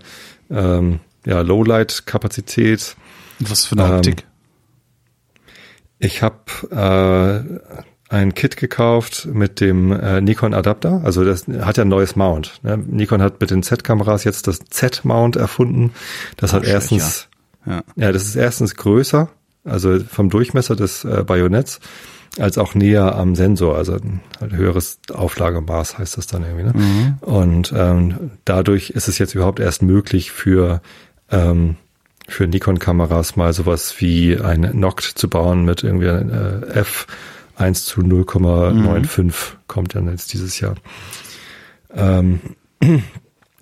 ähm, ja, Lowlight-Kapazität. Was für eine ähm, Optik? Ich habe äh, ein Kit gekauft mit dem äh, Nikon Adapter. Also das hat ja ein neues Mount. Ne? Nikon hat mit den Z-Kameras jetzt das Z-Mount erfunden. Das hat Arschlöcher. erstens, ja. ja, das ist erstens größer, also vom Durchmesser des äh, Bajonetts, als auch näher am Sensor, also ein halt höheres Auflagemaß heißt das dann irgendwie. Ne? Mhm. Und ähm, dadurch ist es jetzt überhaupt erst möglich für ähm, für Nikon-Kameras mal sowas wie ein Noct zu bauen mit irgendwie äh, F 1 zu 0,95 kommt dann jetzt dieses Jahr. Ähm,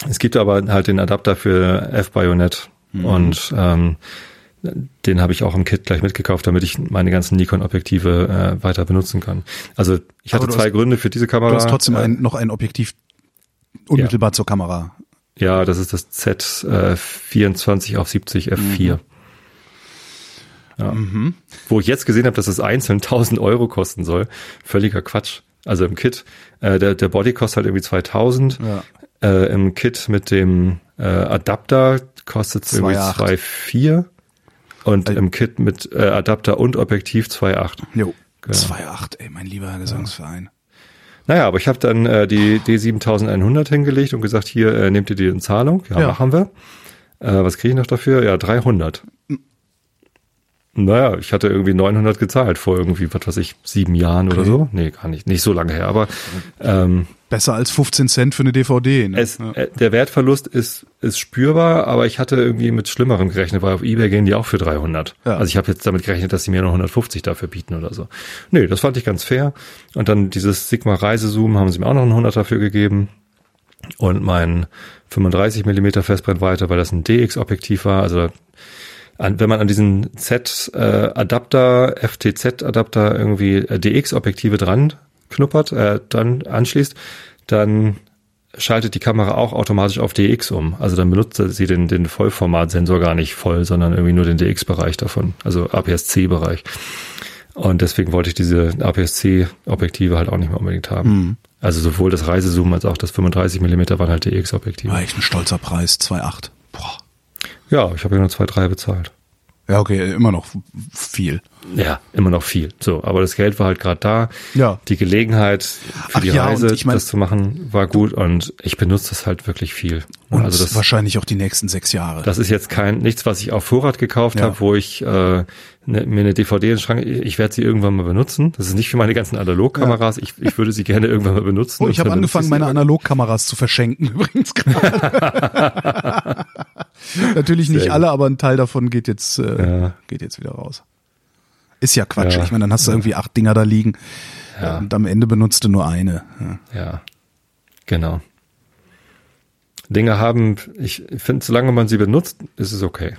es gibt aber halt den Adapter für F-Bayonet und ähm, den habe ich auch im Kit gleich mitgekauft, damit ich meine ganzen Nikon-Objektive äh, weiter benutzen kann. Also ich hatte zwei hast- Gründe für diese Kamera. Du hast trotzdem ein, noch ein Objektiv unmittelbar zur Kamera. Ja, das ist das Z äh, 24 auf 70 F4. Ja. Wo ich jetzt gesehen habe, dass es einzeln 1000 Euro kosten soll. Völliger Quatsch. Also im Kit, äh, der, der Body kostet halt irgendwie 2000. Ja. Äh, Im Kit mit dem äh, Adapter kostet es irgendwie 2,8. 2,4. Und Äh, im Kit mit äh, Adapter und Objektiv 2,8. Jo. Genau. 2,8, ey, mein lieber Gesangsverein. Naja, aber ich habe dann äh, die D7100 hingelegt und gesagt, hier äh, nehmt ihr die in Zahlung. Ja, Ja. machen wir. Äh, was kriege ich noch dafür? Ja, 300. Naja, ich hatte irgendwie 900 gezahlt vor irgendwie, was weiß ich, sieben Jahren oder Okay. so. Nee, gar nicht. Nicht so lange her, aber ähm, Besser als 15 Cent für eine DVD. Ne? es, ja. äh, der Wertverlust ist, ist spürbar, aber ich hatte irgendwie mit Schlimmerem gerechnet, weil auf Ebay gehen die auch für 300. Ja. Also ich habe jetzt damit gerechnet, dass sie mir nur 150 dafür bieten oder so. Nee, das fand ich ganz fair. Und dann dieses Sigma Reisezoom haben sie mir auch noch einen 100 dafür gegeben. Und mein 35 Millimeter Festbrennweite, weil das ein DX-Objektiv war. Also an, wenn man an diesen Z-Adapter, FTZ-Adapter irgendwie äh, DX-Objektive dran knuppert, äh, dann anschließt, dann schaltet die Kamera auch automatisch auf DX um. Also dann benutzt sie den, den Vollformatsensor gar nicht voll, sondern irgendwie nur den DX-Bereich davon, also APS-C-Bereich. Und deswegen wollte ich diese APS-C-Objektive halt auch nicht mehr unbedingt haben. Also sowohl das Reisezoom als auch das 35 Millimeter waren halt DX-Objektive. War echt ein stolzer Preis, 2,8. Ja, ich habe ja nur zwei, drei bezahlt. Ja, okay, immer noch viel. Ja, immer noch viel. So, aber das Geld war halt gerade da. Ja. Die Gelegenheit für Ach die ja, Reise, ich mein- das zu machen, war gut und ich benutze das halt wirklich viel. Und also das, wahrscheinlich auch die nächsten sechs Jahre. das ist jetzt kein nichts, was ich auf Vorrat gekauft Ja. habe, wo ich äh, ne, mir eine DVD in den Schrank. Ich werde sie irgendwann mal benutzen. Das ist nicht für meine ganzen Analogkameras. Ich, ich würde sie gerne irgendwann mal benutzen. Oh, ich habe angefangen, meine Analogkameras zu verschenken übrigens gerade. Natürlich nicht Sehr alle, aber ein Teil davon geht jetzt, äh, Ja. geht jetzt wieder raus. Ist ja Quatsch. Ja. Ich meine, dann hast du irgendwie acht Dinger da liegen Ja. und am Ende benutzt du nur eine. Ja. Ja, genau. Dinge haben, ich finde, solange man sie benutzt, ist es okay.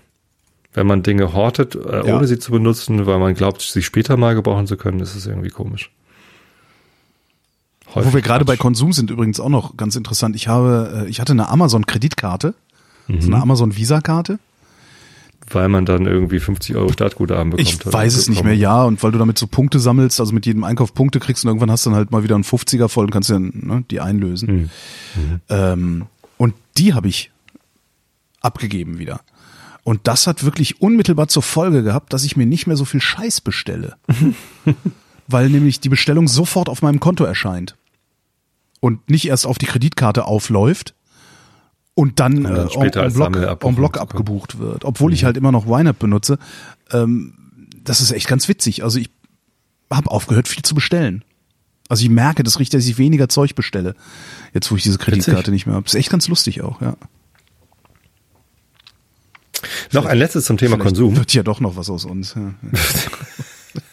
Wenn man Dinge hortet, äh, ohne sie zu benutzen, weil man glaubt, sie später mal gebrauchen zu können, ist es irgendwie komisch. Wo Häufig wir gerade bei. Konsum sind, übrigens auch noch ganz interessant. Ich habe, äh, ich hatte eine Amazon-Kreditkarte, so Mhm. eine Amazon-Visa-Karte. Weil man dann irgendwie 50 Euro Startguthaben bekommt. Ich weiß es nicht mehr, ja. Und weil du damit so Punkte sammelst, also mit jedem Einkauf Punkte kriegst und irgendwann hast du dann halt mal wieder einen 50er voll und kannst dann ne, die einlösen. Hm. Ähm, und die habe ich abgegeben wieder. Und das hat wirklich unmittelbar zur Folge gehabt, dass ich mir nicht mehr so viel Scheiß bestelle. Weil nämlich die Bestellung sofort auf meinem Konto erscheint. Und nicht erst auf die Kreditkarte aufläuft und dann, Und dann äh, später en, bloc, en bloc abgebucht wird. Obwohl ich halt immer noch YNAB benutze. Ähm, das ist echt ganz witzig. Also ich habe aufgehört, viel zu bestellen. Also ich merke das richtig, dass ich weniger Zeug bestelle. Jetzt, wo ich diese Kreditkarte Witzig. nicht mehr habe. Ist echt ganz lustig auch, ja. Noch ein letztes zum Thema Vielleicht Konsum. Wird ja doch noch was aus uns. Ja.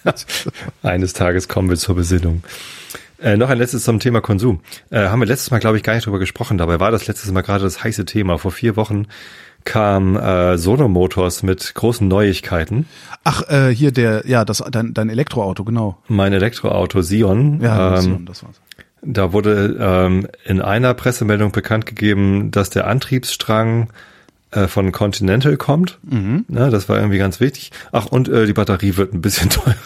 Eines Tages kommen wir zur Besinnung. Äh, noch ein letztes zum Thema Konsum. Äh, haben wir letztes Mal, glaube ich, gar nicht drüber gesprochen. Dabei war das letztes Mal gerade das heiße Thema. Vor vier Wochen kam äh, Sono Motors mit großen Neuigkeiten. Ach, äh, hier der, ja, das, dein, dein Elektroauto, genau. Mein Elektroauto Sion. Ja, das, ähm, das war's. Da wurde ähm, in einer Pressemeldung bekannt gegeben, dass der Antriebsstrang äh, von Continental kommt. Mhm. Na, das war irgendwie ganz wichtig. Ach, und äh, die Batterie wird ein bisschen teurer.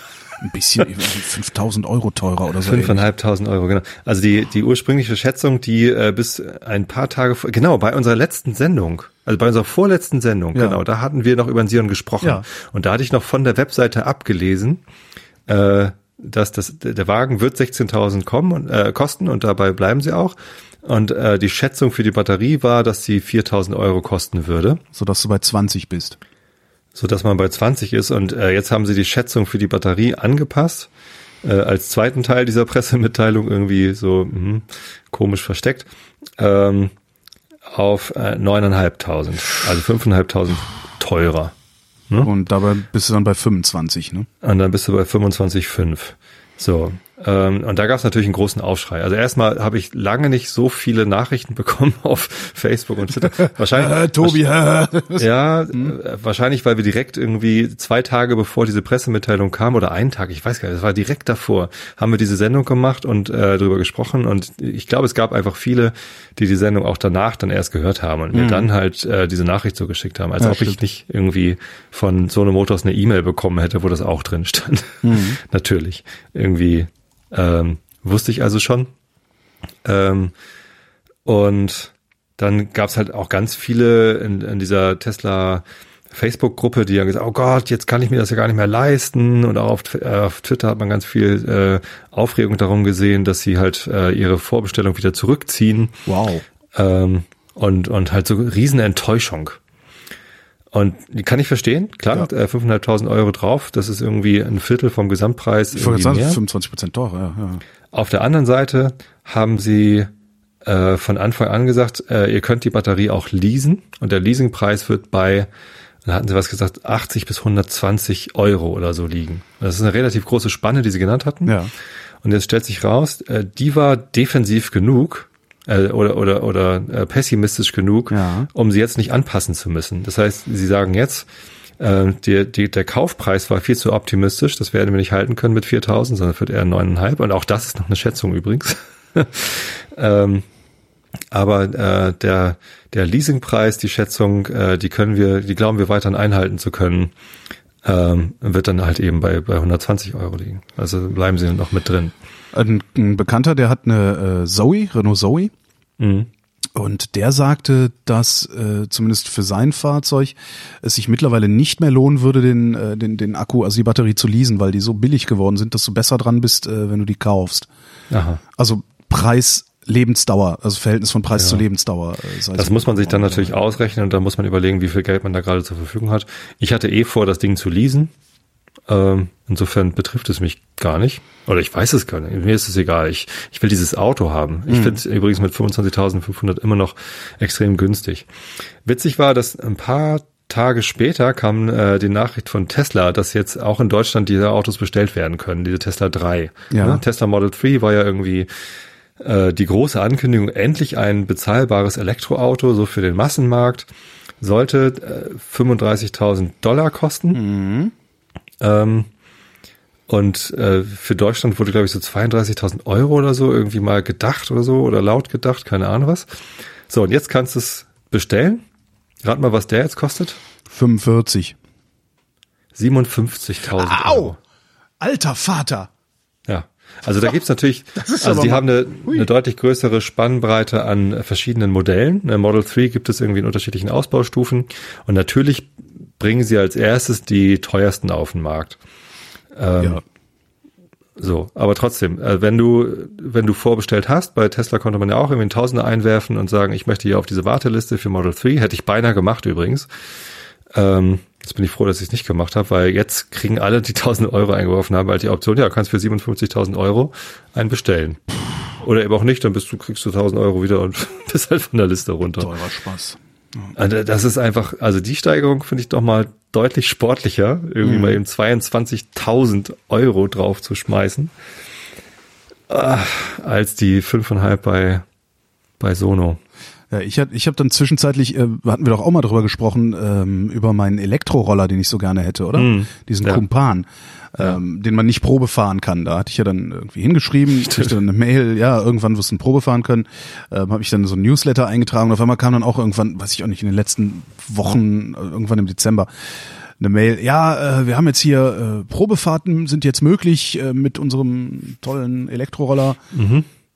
Ein bisschen, irgendwie 5000 Euro teurer oder so. ähnlich. 5.500 Euro, genau. Also die, die ursprüngliche Schätzung, die äh, bis ein paar Tage vor, genau, bei unserer letzten Sendung, also bei unserer vorletzten Sendung, Ja. genau, da hatten wir noch über den Sion gesprochen. Ja. Und da hatte ich noch von der Webseite abgelesen, äh, dass das, der Wagen wird 16.000 kommen und, äh, kosten und dabei bleiben sie auch. Und äh, die Schätzung für die Batterie war, dass sie 4.000 Euro kosten würde, Sodass du bei 20 bist. So dass man bei 20 ist. Und äh, jetzt haben sie die Schätzung für die Batterie angepasst äh, als zweiten Teil dieser Pressemitteilung irgendwie so mh, komisch versteckt ähm, auf äh, 9.500, also 5.500 teurer. Und dabei bist du dann bei 25, ne? Und dann bist du bei 25,5. So. Ähm, und da gab es natürlich einen großen Aufschrei. Also erstmal habe ich lange nicht so viele Nachrichten bekommen auf Facebook und Twitter. Wahrscheinlich. Äh, Tobi, hä? Ja, äh, wahrscheinlich, weil wir direkt irgendwie zwei Tage bevor diese Pressemitteilung kam oder einen Tag, ich weiß gar nicht, das war direkt davor, haben wir diese Sendung gemacht und äh, darüber gesprochen und ich glaube, es gab einfach viele, die die Sendung auch danach dann erst gehört haben und mir dann halt äh, diese Nachricht so geschickt haben, als Ja, ob ich stimmt. nicht irgendwie von Sono Motors eine E-Mail bekommen hätte, wo das auch drin stand. Natürlich. Irgendwie ähm, wusste ich also schon. Ähm, und dann gab's halt auch ganz viele in, in dieser Tesla Facebook-Gruppe, die haben gesagt, oh Gott, jetzt kann ich mir das ja gar nicht mehr leisten. Und auch auf, äh, auf Twitter hat man ganz viel äh, Aufregung darum gesehen, dass sie halt äh, ihre Vorbestellung wieder zurückziehen. Wow. Ähm, und, und halt so riesen Enttäuschung. Und die kann ich verstehen, klar, Ja. äh, 5.500 Euro drauf, das ist irgendwie ein Viertel vom Gesamtpreis. Ich wollte sagen, mehr. 25 Prozent teurer, ja, ja. Auf der anderen Seite haben sie äh, von Anfang an gesagt, äh, ihr könnt die Batterie auch leasen und der Leasingpreis wird bei, da hatten sie was gesagt, 80 bis 120 Euro oder so liegen. Das ist eine relativ große Spanne, die sie genannt hatten. Ja. Und jetzt stellt sich raus, äh, die war defensiv genug äh, oder oder oder äh, pessimistisch genug, Ja. um sie jetzt nicht anpassen zu müssen. Das heißt, sie sagen jetzt, äh, die, die, der Kaufpreis war viel zu optimistisch, das werden wir nicht halten können mit 4.000, sondern wird eher 9,5 und auch das ist noch eine Schätzung übrigens. ähm, aber äh, der der Leasingpreis, die Schätzung, äh, die können wir, die glauben wir weiterhin einhalten zu können, ähm, wird dann halt eben bei bei 120 Euro liegen. Also bleiben sie noch mit drin. Ein, ein Bekannter, der hat eine äh, Zoe, Renault Zoe. Mhm. Und der sagte, dass äh, zumindest für sein Fahrzeug es sich mittlerweile nicht mehr lohnen würde, den, äh, den, den Akku, also die Batterie zu leasen, weil die so billig geworden sind, dass du besser dran bist, äh, wenn du die kaufst. Aha. Also Preis, Lebensdauer, also Verhältnis von Preis Ja. zu Lebensdauer. Äh, Das muss man sich dann natürlich ausrechnen und da muss man überlegen, wie viel Geld man da gerade zur Verfügung hat. Ich hatte eh vor, das Ding zu leasen. Ähm, insofern betrifft es mich gar nicht. Oder ich weiß es gar nicht. Mir ist es egal. Ich, ich will dieses Auto haben. Ich finde es übrigens mit 25.500 immer noch extrem günstig. Witzig war, dass ein paar Tage später kam äh, die Nachricht von Tesla, dass jetzt auch in Deutschland diese Autos bestellt werden können, diese Tesla 3. Ja. Ne? Tesla Model 3 war ja irgendwie äh, die große Ankündigung, endlich ein bezahlbares Elektroauto, so für den Massenmarkt, sollte äh, 35.000 Dollar kosten. Ähm, und äh, für Deutschland wurde, glaube ich, so 32.000 Euro oder so irgendwie mal gedacht oder so oder laut gedacht, keine Ahnung was. So, und jetzt kannst du es bestellen. Rat mal, was der jetzt kostet. 45. 57.000 Au! Euro. Alter Vater! Ja. Also da gibt's natürlich, also die haben eine, eine deutlich größere Spannbreite an verschiedenen Modellen. Model 3 gibt es irgendwie in unterschiedlichen Ausbaustufen. Und natürlich bringen sie als erstes die teuersten auf den Markt. Ähm, Ja. So, aber trotzdem, äh, wenn du, wenn du vorbestellt hast, bei Tesla konnte man ja auch irgendwie einen Tausender einwerfen und sagen, ich möchte hier auf diese Warteliste für Model 3, hätte ich beinahe gemacht übrigens. Ähm, jetzt bin ich froh, dass ich es nicht gemacht habe, weil jetzt kriegen alle, die 1000 Euro eingeworfen haben, halt die Option, ja, du kannst für 57.000 Euro einen bestellen. Oder eben auch nicht, dann bist du, kriegst du 1000 Euro wieder und bist halt von der Liste runter. Teurer Spaß. Also das ist einfach, also die Steigerung finde ich doch mal deutlich sportlicher, irgendwie mal eben 22.000 Euro drauf zu schmeißen, ah, als die 5,5 bei, bei Sono. Ja, ich hab, ich hab dann zwischenzeitlich, äh, hatten wir doch auch mal drüber gesprochen, ähm, über meinen Elektroroller, den ich so gerne hätte, oder? Mhm. Diesen Ja. Kumpan, ähm, den man nicht Probe fahren kann. Da hatte ich ja dann irgendwie hingeschrieben, kriegte dann eine Mail, ja, irgendwann wirst du eine Probe fahren können. Ähm, habe ich dann so ein Newsletter eingetragen und auf einmal kam dann auch irgendwann, weiß ich auch nicht, in den letzten Wochen, äh, irgendwann im Dezember, eine Mail, ja, äh, wir haben jetzt hier äh, Probefahrten, sind jetzt möglich äh, mit unserem tollen Elektroroller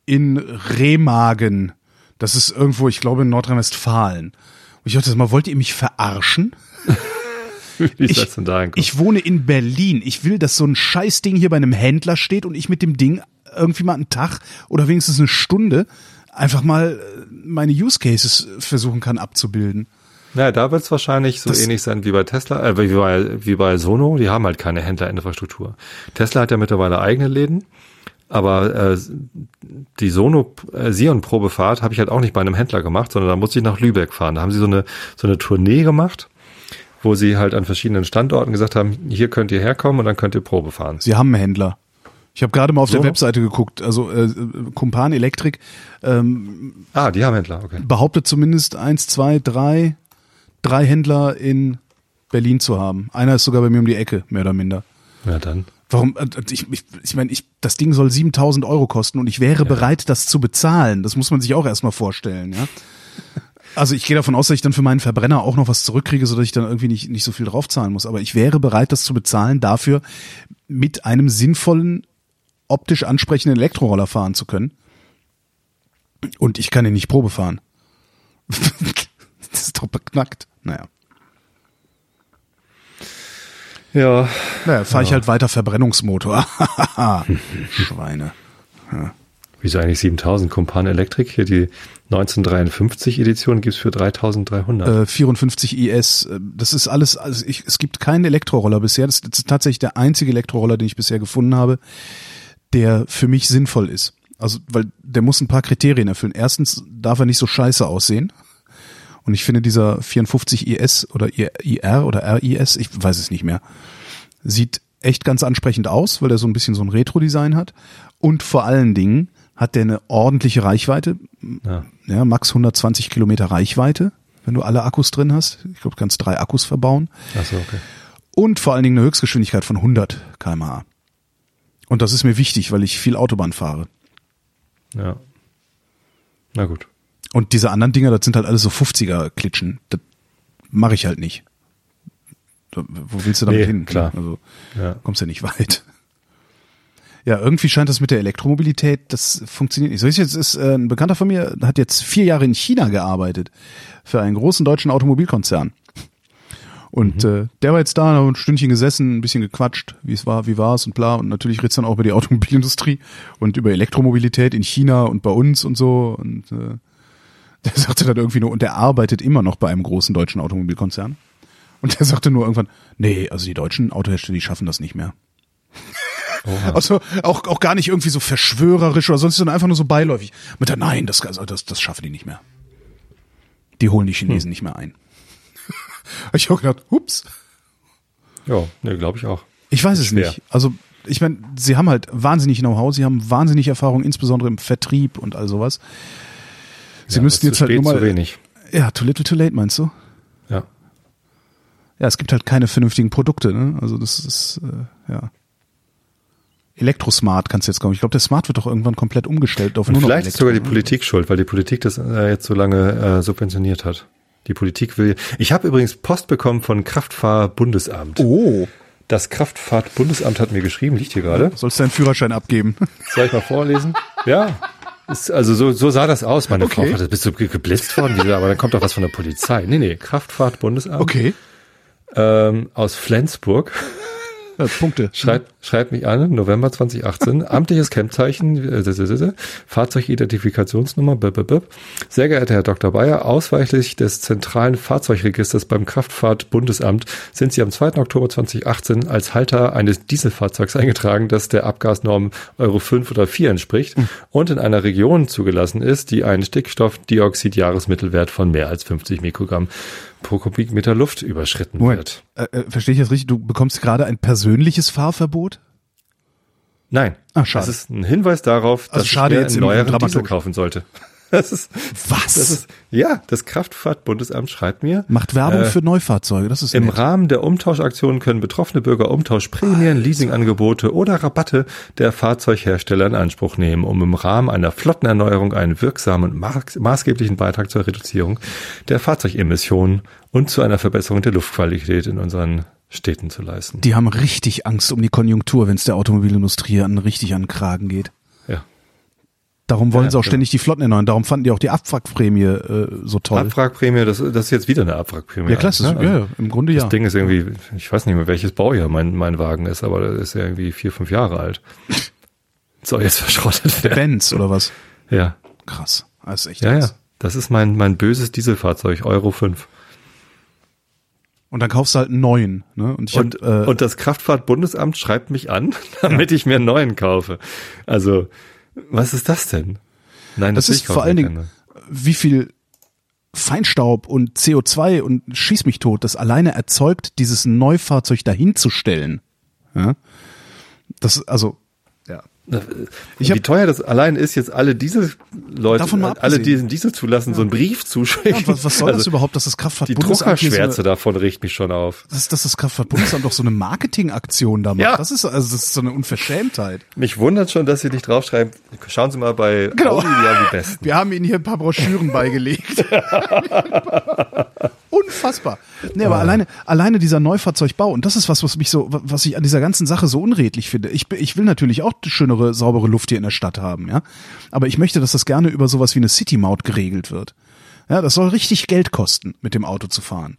in Remagen. Das ist irgendwo, ich glaube, in Nordrhein-Westfalen. Und ich dachte mal, wollt ihr mich verarschen? Wie Ich, denn da hinkommen? ich wohne in Berlin. Ich will, dass so ein Scheißding hier bei einem Händler steht und ich mit dem Ding irgendwie mal einen Tag oder wenigstens eine Stunde einfach mal äh, meine Use Cases versuchen kann abzubilden. Ja, da wird es wahrscheinlich so Das- ähnlich sein wie bei Tesla, äh, wie bei, wie bei Sono. Die haben halt keine Händlerinfrastruktur. Tesla hat ja mittlerweile eigene Läden, aber äh, die Sono äh, Sion Probefahrt habe ich halt auch nicht bei einem Händler gemacht, sondern da musste ich nach Lübeck fahren. Da haben sie so eine so eine Tournee gemacht, wo sie halt an verschiedenen Standorten gesagt haben, hier könnt ihr herkommen und dann könnt ihr Probe fahren. Sie haben einen Händler. Ich habe gerade mal auf So? der Webseite geguckt, also äh, Kumpan Elektrik ähm, Ah, die haben Händler, okay. behauptet zumindest eins, zwei, drei, drei Händler in Berlin zu haben. Einer ist sogar bei mir um die Ecke, mehr oder minder. Ja, dann. Warum? äh, Ich, ich, ich meine, ich, das Ding soll 7000 Euro kosten und ich wäre bereit, das zu bezahlen. Das muss man sich auch erstmal vorstellen, ja. Also ich gehe davon aus, dass ich dann für meinen Verbrenner auch noch was zurückkriege, sodass ich dann irgendwie nicht, nicht so viel draufzahlen muss. Aber ich wäre bereit, das zu bezahlen, dafür mit einem sinnvollen, optisch ansprechenden Elektroroller fahren zu können. Und ich kann ihn nicht Probe fahren. das ist doch beknackt. Naja. Ja, Naja, fahre ich halt weiter Verbrennungsmotor. Schweine. wieso eigentlich 7000 Kumpan Elektrik? Hier die 1953 Edition gibt's für 3300. Äh, 54 IS. äh, Das ist alles, also ich, es gibt keinen Elektroroller bisher. Das, das ist tatsächlich der einzige Elektroroller, den ich bisher gefunden habe, der für mich sinnvoll ist. Also, weil der muss ein paar Kriterien erfüllen. Erstens darf er nicht so scheiße aussehen. Und ich finde dieser 54 IS oder IR oder RIS, ich weiß es nicht mehr, sieht echt ganz ansprechend aus, weil er so ein bisschen so ein Retro-Design hat. Und vor allen Dingen hat der eine ordentliche Reichweite. Ja. Ja, max 120 Kilometer Reichweite, wenn du alle Akkus drin hast. Ich glaube, du kannst drei Akkus verbauen. Ach so, okay. Und vor allen Dingen eine Höchstgeschwindigkeit von 100 kmh. Und das ist mir wichtig, weil ich viel Autobahn fahre. Ja. Na gut. Und diese anderen Dinger, das sind halt alles so 50er Klitschen. Das mache ich halt nicht. Wo willst du damit Nee, hin? klar. Also Ja. kommst ja nicht weit. Ja, irgendwie scheint das mit der Elektromobilität, das funktioniert nicht. So ist jetzt ist äh, ein Bekannter von mir, hat jetzt vier Jahre in China gearbeitet für einen großen deutschen Automobilkonzern. Und äh, der war jetzt da, hat ein Stündchen gesessen, ein bisschen gequatscht, wie es war, wie war es und bla. Und natürlich red's dann auch über die Automobilindustrie und über Elektromobilität in China und bei uns und so. Und äh, der sagte dann irgendwie nur, und der arbeitet immer noch bei einem großen deutschen Automobilkonzern. Und der sagte nur irgendwann, nee, also die deutschen Autohersteller, die schaffen das nicht mehr. Also auch, auch gar nicht irgendwie so verschwörerisch oder sonst, sondern einfach nur so beiläufig. Mit der, nein, das, also das, das schaffen die nicht mehr. Die holen die Chinesen nicht mehr ein. Hab ich auch gedacht, ups. Ja, ne, glaube ich auch. Ich weiß es Schwer. nicht. Also ich meine, sie haben halt wahnsinnig Know-how, sie haben wahnsinnig Erfahrung, insbesondere im Vertrieb und all sowas. Sie Ja, müssten jetzt halt nur mal. zu wenig. Ja, too little too late, meinst du? Ja. Ja, es gibt halt keine vernünftigen Produkte, ne? Also das ist, äh, ja. Elektrosmart kannst du jetzt kommen. Ich glaube, der Smart wird doch irgendwann komplett umgestellt auf Und nur vielleicht ist sogar die ne? Politik schuld, weil die Politik das äh, jetzt so lange äh, subventioniert hat. Die Politik will. Ich habe übrigens Post bekommen von Kraftfahrbundesamt. Oh, Das Kraftfahrtbundesamt hat mir geschrieben, liegt hier gerade. sollst deinen Führerschein abgeben? Soll ich mal vorlesen? ja. Ist, also so, so sah das aus. Meine Okay. Frau hat, bist du ge- geblitzt worden? Wieso? Aber dann kommt doch was von der Polizei. Nee, nee, Kraftfahrtbundesamt. Okay. ähm, aus Flensburg. Äh, Punkte. Schreibt, schreibt mich an, November 2018, amtliches Kennzeichen, äh, Fahrzeugidentifikationsnummer, b -b -b. sehr geehrter Herr Dr. Bayer, ausweichlich des zentralen Fahrzeugregisters beim Kraftfahrtbundesamt sind Sie am 2. Oktober 2018 als Halter eines Dieselfahrzeugs eingetragen, das der Abgasnorm Euro 5 oder 4 entspricht mhm. und in einer Region zugelassen ist, die einen Stickstoffdioxid-Jahresmittelwert von mehr als 50 Mikrogramm pro Kubikmeter Luft überschritten Moment. wird. Äh, äh, verstehe ich das richtig? Du bekommst gerade ein persönliches Fahrverbot? Nein. Ach, schade. Das ist ein Hinweis darauf, also dass schade ich mir jetzt einen neueren Diesel kaufen sollte. Das ist, Was? Das ist, ja, das Kraftfahrtbundesamt schreibt mir. Macht Werbung äh, für Neufahrzeuge, das ist Im nett. Rahmen der Umtauschaktionen können betroffene Bürger Umtauschprämien, Leasingangebote oder Rabatte der Fahrzeughersteller in Anspruch nehmen, um im Rahmen einer Flottenerneuerung einen wirksamen und maßgeblichen Beitrag zur Reduzierung der Fahrzeugemissionen und zu einer Verbesserung der Luftqualität in unseren Städten zu leisten. Die haben richtig Angst um die Konjunktur, wenn es der Automobilindustrie an richtig an den Kragen geht. Ja. Darum wollen Ja, sie auch genau. ständig die Flotten erneuern. Darum fanden die auch die Abwrackprämie äh, so toll. Abwrackprämie, das, das ist jetzt wieder eine Abwrackprämie. ja, klar, das ist, ne? Also ja, ja, im Grunde ja. Das Ding ist irgendwie, ich weiß nicht mehr, welches Baujahr mein, mein Wagen ist, aber das ist ja irgendwie vier, fünf Jahre alt. Soll jetzt verschrottet werden. Benz oder was? Ja, Krass. Das ist echt ja, ja. krass. Das ist mein, mein böses Dieselfahrzeug, Euro 5. Und dann kaufst du halt einen neuen. Ne? Und Und, hab, äh, und das Kraftfahrtbundesamt schreibt mich an, damit ich mir einen neuen kaufe. Also, was ist das denn? Nein, das natürlich ist vor allen Dingen, wie viel Feinstaub und CO2 und schieß mich tot, das alleine erzeugt, dieses Neufahrzeug dahinzustellen. Ja? Das, also, ja. Ich Wie hab- teuer das allein ist, jetzt alle Diesel-Leute, Davon mal alle, die diesen Diesel zulassen, so einen Brief zuschicken. Ja, was, was soll das Also, überhaupt, dass das Die Kraftfahrtbundesamt so Druckerschwärze eine, davon riecht mich schon auf. dass, dass das Kraftfahrtbundesamt doch so eine Marketingaktion da macht? Ja. Das ist, also, das ist so eine Unverschämtheit. Mich wundert schon, dass Sie nicht draufschreiben, schauen Sie mal bei Genau. Audi, die haben die besten. Wir haben Ihnen hier ein paar Broschüren beigelegt. Unfassbar. Nee, aber alleine, alleine dieser Neufahrzeugbau, und das ist was, was mich so, was ich an dieser ganzen Sache so unredlich finde. Ich, ich will natürlich auch schönere, saubere Luft hier in der Stadt haben, ja. Aber ich möchte, dass das gerne über sowas wie eine City-Maut geregelt wird. Ja, das soll richtig Geld kosten, mit dem Auto zu fahren.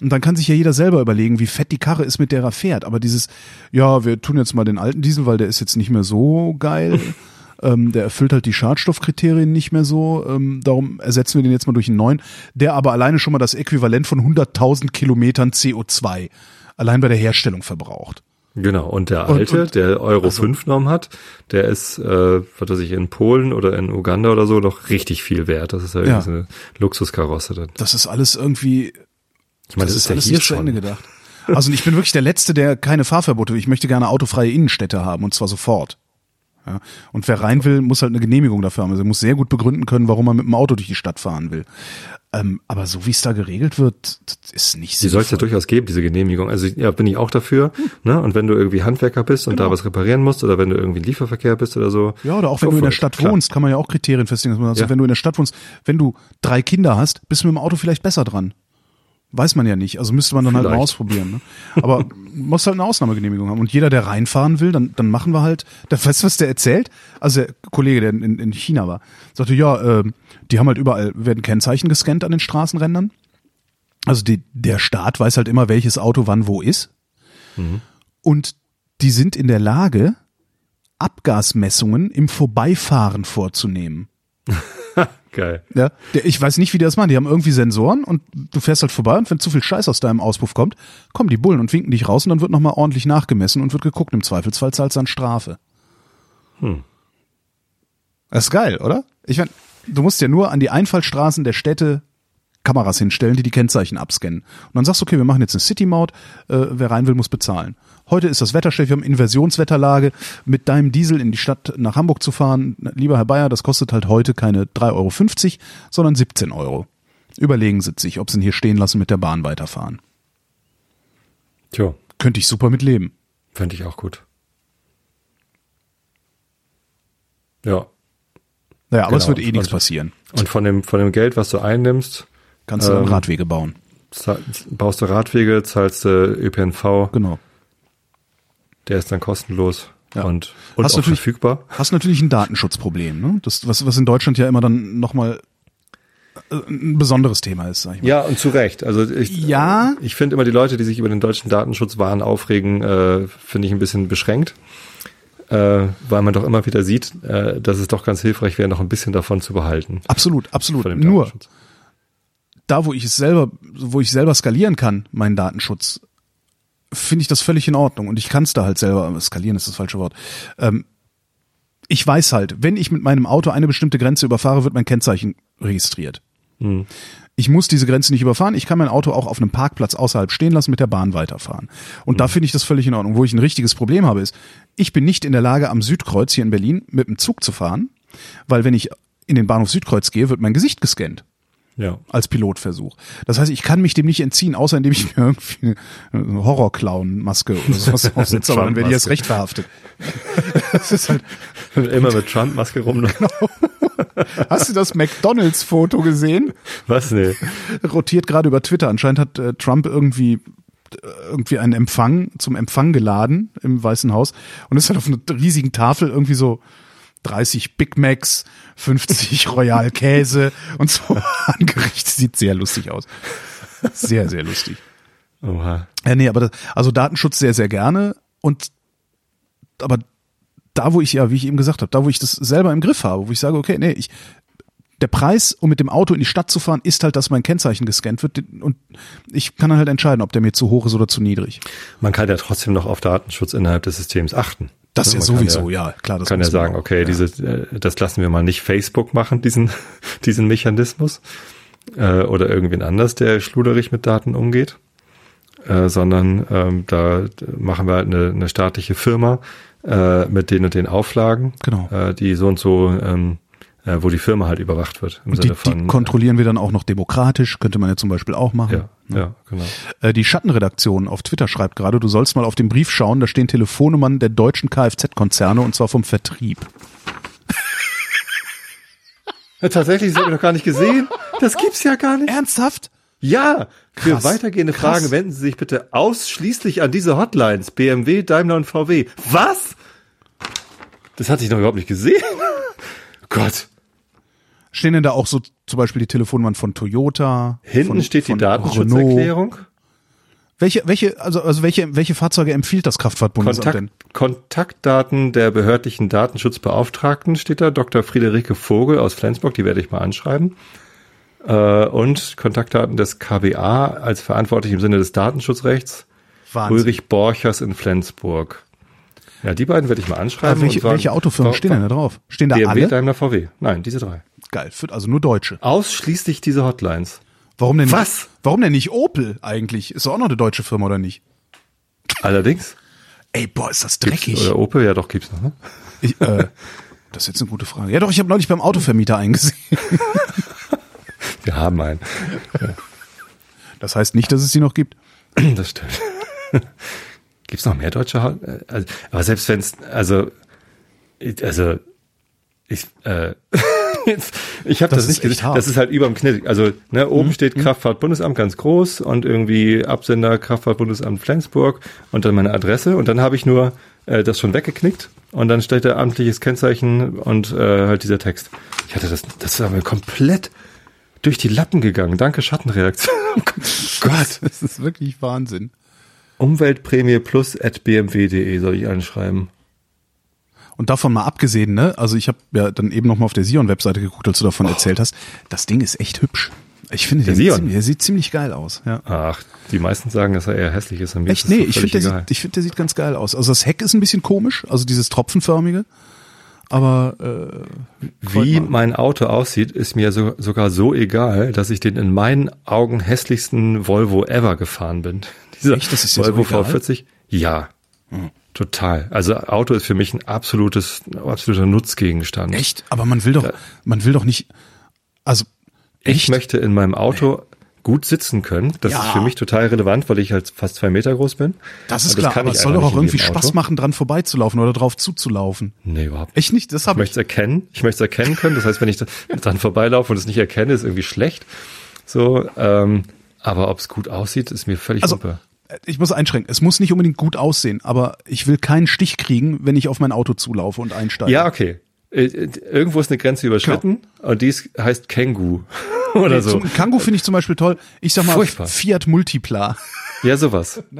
Und dann kann sich ja jeder selber überlegen, wie fett die Karre ist, mit der er fährt. Aber dieses, ja, wir tun jetzt mal den alten Diesel, weil der ist jetzt nicht mehr so geil. ähm, der erfüllt halt die Schadstoffkriterien nicht mehr so. Ähm, darum ersetzen wir den jetzt mal durch einen neuen, der aber alleine schon mal das Äquivalent von 100.000 Kilometern CO2 allein bei der Herstellung verbraucht. Genau, und der Und- alte, und- der Euro also- 5 Norm hat, der ist, äh, was weiß ich, in Polen oder in Uganda oder so noch richtig viel wert. Das ist ja, Ja. irgendwie so eine Luxuskarosse dann. Das ist alles irgendwie Ich meine, das, ist ja alles hier zu Ende schon. gedacht. Also ich bin wirklich der Letzte, der keine Fahrverbote will. Ich möchte gerne autofreie Innenstädte haben und zwar sofort. Ja. Und wer rein will, muss halt eine Genehmigung dafür haben. Also er muss sehr gut begründen können, warum er mit dem Auto durch die Stadt fahren will. Ähm, aber so wie es da geregelt wird, ist nicht Die soll es ja durchaus geben, diese Genehmigung. Also ja, bin ich auch dafür. Ne? Und wenn du irgendwie Handwerker bist und Genau. da was reparieren musst oder wenn du irgendwie Lieferverkehr bist oder so. Ja, oder auch wenn du in der Stadt klar. wohnst, kann man ja auch Kriterien festlegen. Also Ja. wenn du in der Stadt wohnst, wenn du drei Kinder hast, bist du mit dem Auto vielleicht besser dran. Weiß man ja nicht. Also müsste man dann halt mal Vielleicht. ausprobieren. Ne? Aber muss halt eine Ausnahmegenehmigung haben. Und jeder, der reinfahren will, dann, dann machen wir halt. Der, weißt du, was der erzählt? Also der Kollege, der in, in China war, sagte, ja, ähm, die haben halt überall, werden Kennzeichen gescannt an den Straßenrändern. Also die, der Staat weiß halt immer, welches Auto wann wo ist. Und die sind in der Lage, Abgasmessungen im Vorbeifahren vorzunehmen. Geil. Ja, ich weiß nicht, wie die das machen. Die haben irgendwie Sensoren und du fährst halt vorbei und wenn zu viel Scheiß aus deinem Auspuff kommt, kommen die Bullen und winken dich raus und dann wird nochmal ordentlich nachgemessen und wird geguckt. Im Zweifelsfall zahlst du dann Strafe. Hm. Das ist geil, oder? Ich mein, du musst ja nur an die Einfallstraßen der Städte Kameras hinstellen, die die Kennzeichen abscannen. Und dann sagst du, okay, wir machen jetzt eine City-Maut, äh, wer rein will, muss bezahlen. Heute ist das Wetter schlecht, wir haben Inversionswetterlage. Mit deinem Diesel in die Stadt nach Hamburg zu fahren, lieber Herr Bayer, das kostet halt heute keine 3,50 Euro, sondern 17 Euro. Überlegen Sie sich, ob Sie ihn hier stehen lassen, mit der Bahn weiterfahren. Tja, Könnte ich super mit leben. fände ich auch gut. Ja. Naja, aber es Genau. wird eh nichts passieren. Und von dem, von dem Geld, was du einnimmst, Kannst du dann Ähm, Radwege bauen. zahl- baust du Radwege, zahlst du ÖPNV, Genau. Der ist dann kostenlos Ja. und, und Hast auch natürlich- verfügbar. Hast natürlich ein Datenschutzproblem, ne? Das, was, was in Deutschland ja immer dann nochmal äh, ein besonderes Thema ist, sag ich mal. Ja, und zu Recht. Also ich, Ja. ich finde immer die Leute, die sich über den deutschen Datenschutzwahn aufregen, äh, finde ich ein bisschen beschränkt. Äh, weil man doch immer wieder sieht, äh, dass es doch ganz hilfreich wäre, noch ein bisschen davon zu behalten. Absolut, absolut. Nur da, wo ich es selber, wo ich selber skalieren kann, meinen Datenschutz, finde ich das völlig in Ordnung. Und ich kann es da halt selber, skalieren ist das falsche Wort. Ähm, ich weiß halt, wenn ich mit meinem Auto eine bestimmte Grenze überfahre, wird mein Kennzeichen registriert. Hm. Ich muss diese Grenze nicht überfahren. Ich kann mein Auto auch auf einem Parkplatz außerhalb stehen lassen, mit der Bahn weiterfahren. Und Hm. da finde ich das völlig in Ordnung. Wo ich ein richtiges Problem habe, ist, ich bin nicht in der Lage, am Südkreuz hier in Berlin mit dem Zug zu fahren, weil wenn ich in den Bahnhof Südkreuz gehe, wird mein Gesicht gescannt Ja. als Pilotversuch. Das heißt, ich kann mich dem nicht entziehen, außer indem ich mir irgendwie eine Horror-Clown-Maske oder sowas aufsetze, aber dann werde ich erst recht verhaftet. Das ist halt, Immer mit Trump-Maske rum. hast du das McDonalds-Foto gesehen? Was? Nee. Rotiert gerade über Twitter. Anscheinend hat äh, Trump irgendwie äh, irgendwie einen Empfang zum Empfang geladen im Weißen Haus und ist halt auf einer riesigen Tafel irgendwie so 30 Big Macs, 50 Royal Käse und so angerichtet. Sieht sehr lustig aus. Sehr, sehr lustig. Oha. Ja, nee, aber das, also Datenschutz sehr, sehr gerne und aber da, wo ich ja, wie ich eben gesagt habe, da, wo ich das selber im Griff habe, wo ich sage, okay, nee, ich der Preis, um mit dem Auto in die Stadt zu fahren, ist halt, dass mein Kennzeichen gescannt wird und ich kann dann halt entscheiden, ob der mir zu hoch ist oder zu niedrig. Man kann ja trotzdem noch auf Datenschutz innerhalb des Systems achten. Das ja sowieso, ja, klar. Das kann ja sagen, okay, Ja. diese, äh, das lassen wir mal nicht Facebook machen, diesen, diesen Mechanismus, äh, oder irgendwen anders, der schluderig mit Daten umgeht, äh, sondern ähm, da machen wir halt eine, eine staatliche Firma äh, mit den und den Auflagen, Genau. äh, die so und so, ähm, äh, wo die Firma halt überwacht wird. Im Und die, Sinne von, die kontrollieren wir dann auch noch demokratisch, könnte man ja zum Beispiel auch machen. ja, ja, genau. Äh, Die Schattenredaktion auf Twitter schreibt gerade, du sollst mal auf den Brief schauen, da stehen Telefonnummern der deutschen Kfz-Konzerne und zwar vom Vertrieb. Ja, tatsächlich, das habe ich noch gar nicht gesehen. Das gibt's ja gar nicht. Ernsthaft? Ja, für Krass. weitergehende Krass. Fragen wenden Sie sich bitte ausschließlich an diese Hotlines BMW, Daimler und VW. Was? Das hatte ich noch überhaupt nicht gesehen. Gott. Stehen denn da auch so zum Beispiel die Telefonnummern von Toyota? Hinten von, steht die Datenschutzerklärung. Welche, welche, also, also welche, welche Fahrzeuge empfiehlt das Kraftfahrtbundesamt denn? Kontakt, Kontaktdaten der behördlichen Datenschutzbeauftragten steht da. Dr. Friederike Vogel aus Flensburg, die werde ich mal anschreiben. Äh, und Kontaktdaten des KBA als verantwortlich im Sinne des Datenschutzrechts. Wahnsinn. Ulrich Borchers in Flensburg. Ja, die beiden werde ich mal anschreiben. Welche, sagen- welche Autofirmen stehen denn da drauf? Stehen da BMW, alle? Daimler, VW. Nein, diese drei. Geil, für, also nur Deutsche. Ausschließlich diese Hotlines. Warum denn Was? Nicht, warum denn nicht Opel eigentlich? Ist doch auch noch eine deutsche Firma oder nicht? Allerdings. Ey, boah, ist das Gibt's- dreckig. Oder Opel, ja doch, gibt's noch, ne? Ich, äh, das ist jetzt eine gute Frage. Ja doch, ich habe neulich beim Autovermieter eingesehen. Wir haben einen. Das heißt nicht, dass es die noch gibt. Das stimmt. Gibt's noch mehr deutsche Hot äh, also, Aber selbst wenn's, also, also, ich, äh, jetzt, ich habe Das das, nicht gesehen. hart. Das ist halt überm Knitt. Also, ne, oben steht Kraftfahrtbundesamt ganz groß und irgendwie Absender Kraftfahrtbundesamt Flensburg und dann meine Adresse und dann habe ich nur äh, das schon weggeknickt und dann steht da amtliches Kennzeichen und äh, halt dieser Text. Ich hatte das, das ist mir komplett durch die Lappen gegangen. Danke Schattenreaktion. Oh Gott, das ist wirklich Wahnsinn. Umweltprämie plus at bmw.de soll ich anschreiben. Und davon mal abgesehen, ne? Also ich habe ja dann eben noch mal auf der Sion-Webseite geguckt, als du davon erzählt hast. Das Ding ist echt hübsch. Ich finde, Der Sion? ziemlich, der sieht ziemlich geil aus. Ja. Ach, die meisten sagen, dass er eher hässlich ist. Echt? ist Nee, ich finde, der, sieht- ich find, der sieht ganz geil aus. Also das Heck ist ein bisschen komisch, also dieses Tropfenförmige. Aber äh, Wie mein Auto aussieht, ist mir so, sogar so egal, dass ich den in meinen Augen hässlichsten Volvo ever gefahren bin. Dieser Echt? Das ist dir so Volvo egal? Hm. V40? Ja. Total. Also Auto ist für mich ein absolutes, absoluter Nutzgegenstand. echt? Aber man will doch, man will doch nicht. Also Ich echt? möchte in meinem Auto gut sitzen können. Das Ja. ist für mich total relevant, weil ich halt fast zwei Meter groß bin. Das ist Und klar, aber ich es soll doch auch irgendwie Spaß Auto. machen, dran vorbeizulaufen oder drauf zuzulaufen. Nee, überhaupt nicht. Echt nicht? Das Ich habe möchte es erkennen. Ich möchte es erkennen können. Das heißt, wenn ich da dran vorbeilaufe und es nicht erkenne, ist irgendwie schlecht. So, ähm, aber ob es gut aussieht, ist mir völlig Also. Ich muss einschränken. Es muss nicht unbedingt gut aussehen, aber ich will keinen Stich kriegen, wenn ich auf mein Auto zulaufe und einsteige. Ja, okay. Äh, äh, Irgendwo ist eine Grenze überschritten und dies heißt Känguru. oder Nee, so. Kangoo finde ich zum Beispiel toll. Ich sag mal Furchtbar. Fiat Multipla. Ja, sowas.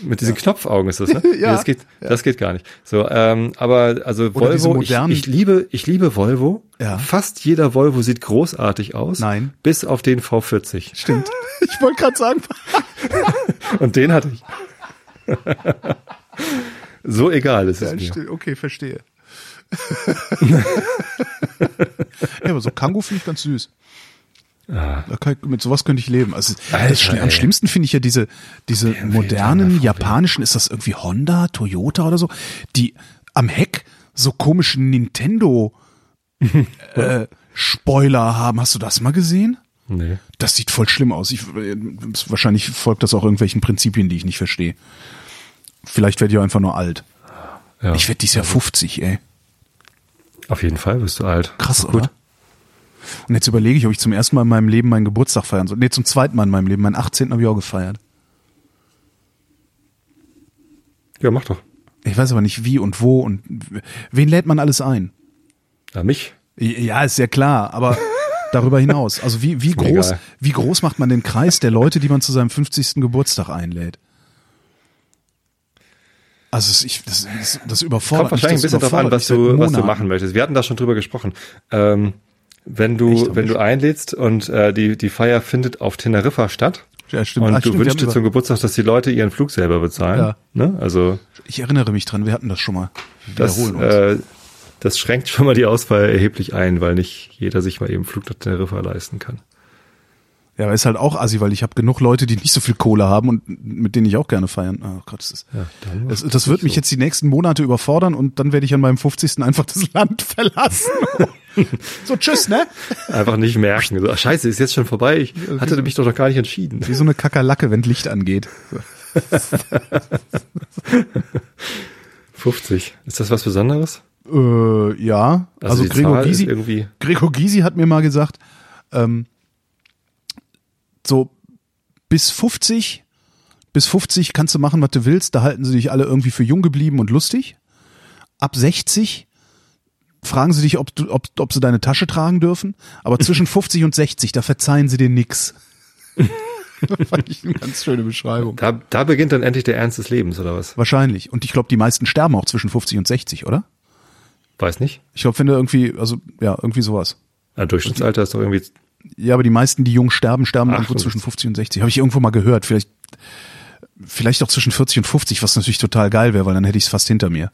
Mit diesen Knopfaugen ist das, ne? Nee, Ja. das geht, das geht gar nicht. So, ähm, aber also Oder Volvo, ich, ich liebe, ich liebe Volvo. Ja. Fast jeder Volvo sieht großartig aus. Nein. Bis auf den V40. Stimmt. Ich wollte gerade sagen, Und den hatte ich. so egal ist es Ja, mir. still- okay, verstehe. ja, aber so Kangoo finde ich ganz süß. Kann ich, mit sowas könnte ich leben. Also Alter, am schlimmsten finde ich ja diese diese modernen japanischen, ist das irgendwie Honda, Toyota oder so, die am Heck so komischen Nintendo äh, Spoiler haben. Hast du das mal gesehen? Nee. Das sieht voll schlimm aus. Ich, wahrscheinlich folgt das auch irgendwelchen Prinzipien, die ich nicht verstehe. Vielleicht werde ich auch einfach nur alt. Ja. Ich werde dieses Jahr 50, ey. Auf jeden Fall bist du alt. Krass, Gut. oder? Und jetzt überlege ich, ob ich zum ersten Mal in meinem Leben meinen Geburtstag feiern soll. Nee, zum zweiten Mal in meinem Leben. Meinen 18. habe ich auch gefeiert. Ja, mach doch. Ich weiß aber nicht wie und wo und wen lädt man alles ein? Ja, mich. Ja, ist ja klar, aber darüber hinaus. Also wie, wie groß, egal. wie groß macht man den Kreis der Leute, die man zu seinem 50. Geburtstag einlädt? Also ich, das, das, das überfordert Kommt wahrscheinlich ein mich, bisschen das drauf an, was du, was du machen möchtest. Wir hatten da schon drüber gesprochen. Ähm, wenn du, wenn du einlädst und äh, die, die Feier findet auf Teneriffa statt Ja, stimmt. und Ah, du stimmt, wünschst dir zum Geburtstag, dass die Leute ihren Flug selber bezahlen. Ja. Ne? Also Ich erinnere mich dran, wir hatten das schon mal. Wir das, wiederholen uns. äh, das schränkt schon mal die Auswahl erheblich ein, weil nicht jeder sich mal eben Flug nach Teneriffa leisten kann. Ja, aber ist halt auch assi, weil ich habe genug Leute, die nicht so viel Kohle haben und mit denen ich auch gerne feiern. Oh Gott, das ist. Ja, Das, das wird mich jetzt die nächsten Monate überfordern und dann werde ich an meinem 50. einfach das Land verlassen. so, tschüss, ne? einfach nicht merken. So, scheiße, ist jetzt schon vorbei. Ich hatte mich doch noch gar nicht entschieden. Wie so eine Kakerlacke, wenn Licht angeht. 50. Ist das was Besonderes? Äh, ja, also, die Gregor Zahl Gysi, irgendwie. Gregor Gysi hat mir mal gesagt, ähm, so bis 50, bis 50 kannst du machen, was du willst. Da halten sie dich alle irgendwie für jung geblieben und lustig. Ab 60 fragen sie dich, ob, du, ob, ob sie deine Tasche tragen dürfen. Aber zwischen 50 und 60, da verzeihen sie dir nix. Fand ich eine ganz schöne Beschreibung. Da, da beginnt dann endlich der Ernst des Lebens, oder was? Wahrscheinlich. Und ich glaube, die meisten sterben auch zwischen 50 und 60, oder? Weiß nicht. Ich glaube, wenn du irgendwie, also ja, irgendwie sowas. Ja, Durchschnittsalter ist doch irgendwie. Ja, aber die meisten, die jung sterben, sterben Ach, irgendwo zwischen 50 und 60. Habe ich irgendwo mal gehört. Vielleicht, vielleicht auch zwischen 40 und 50, was natürlich total geil wäre, weil dann hätte ich es fast hinter mir.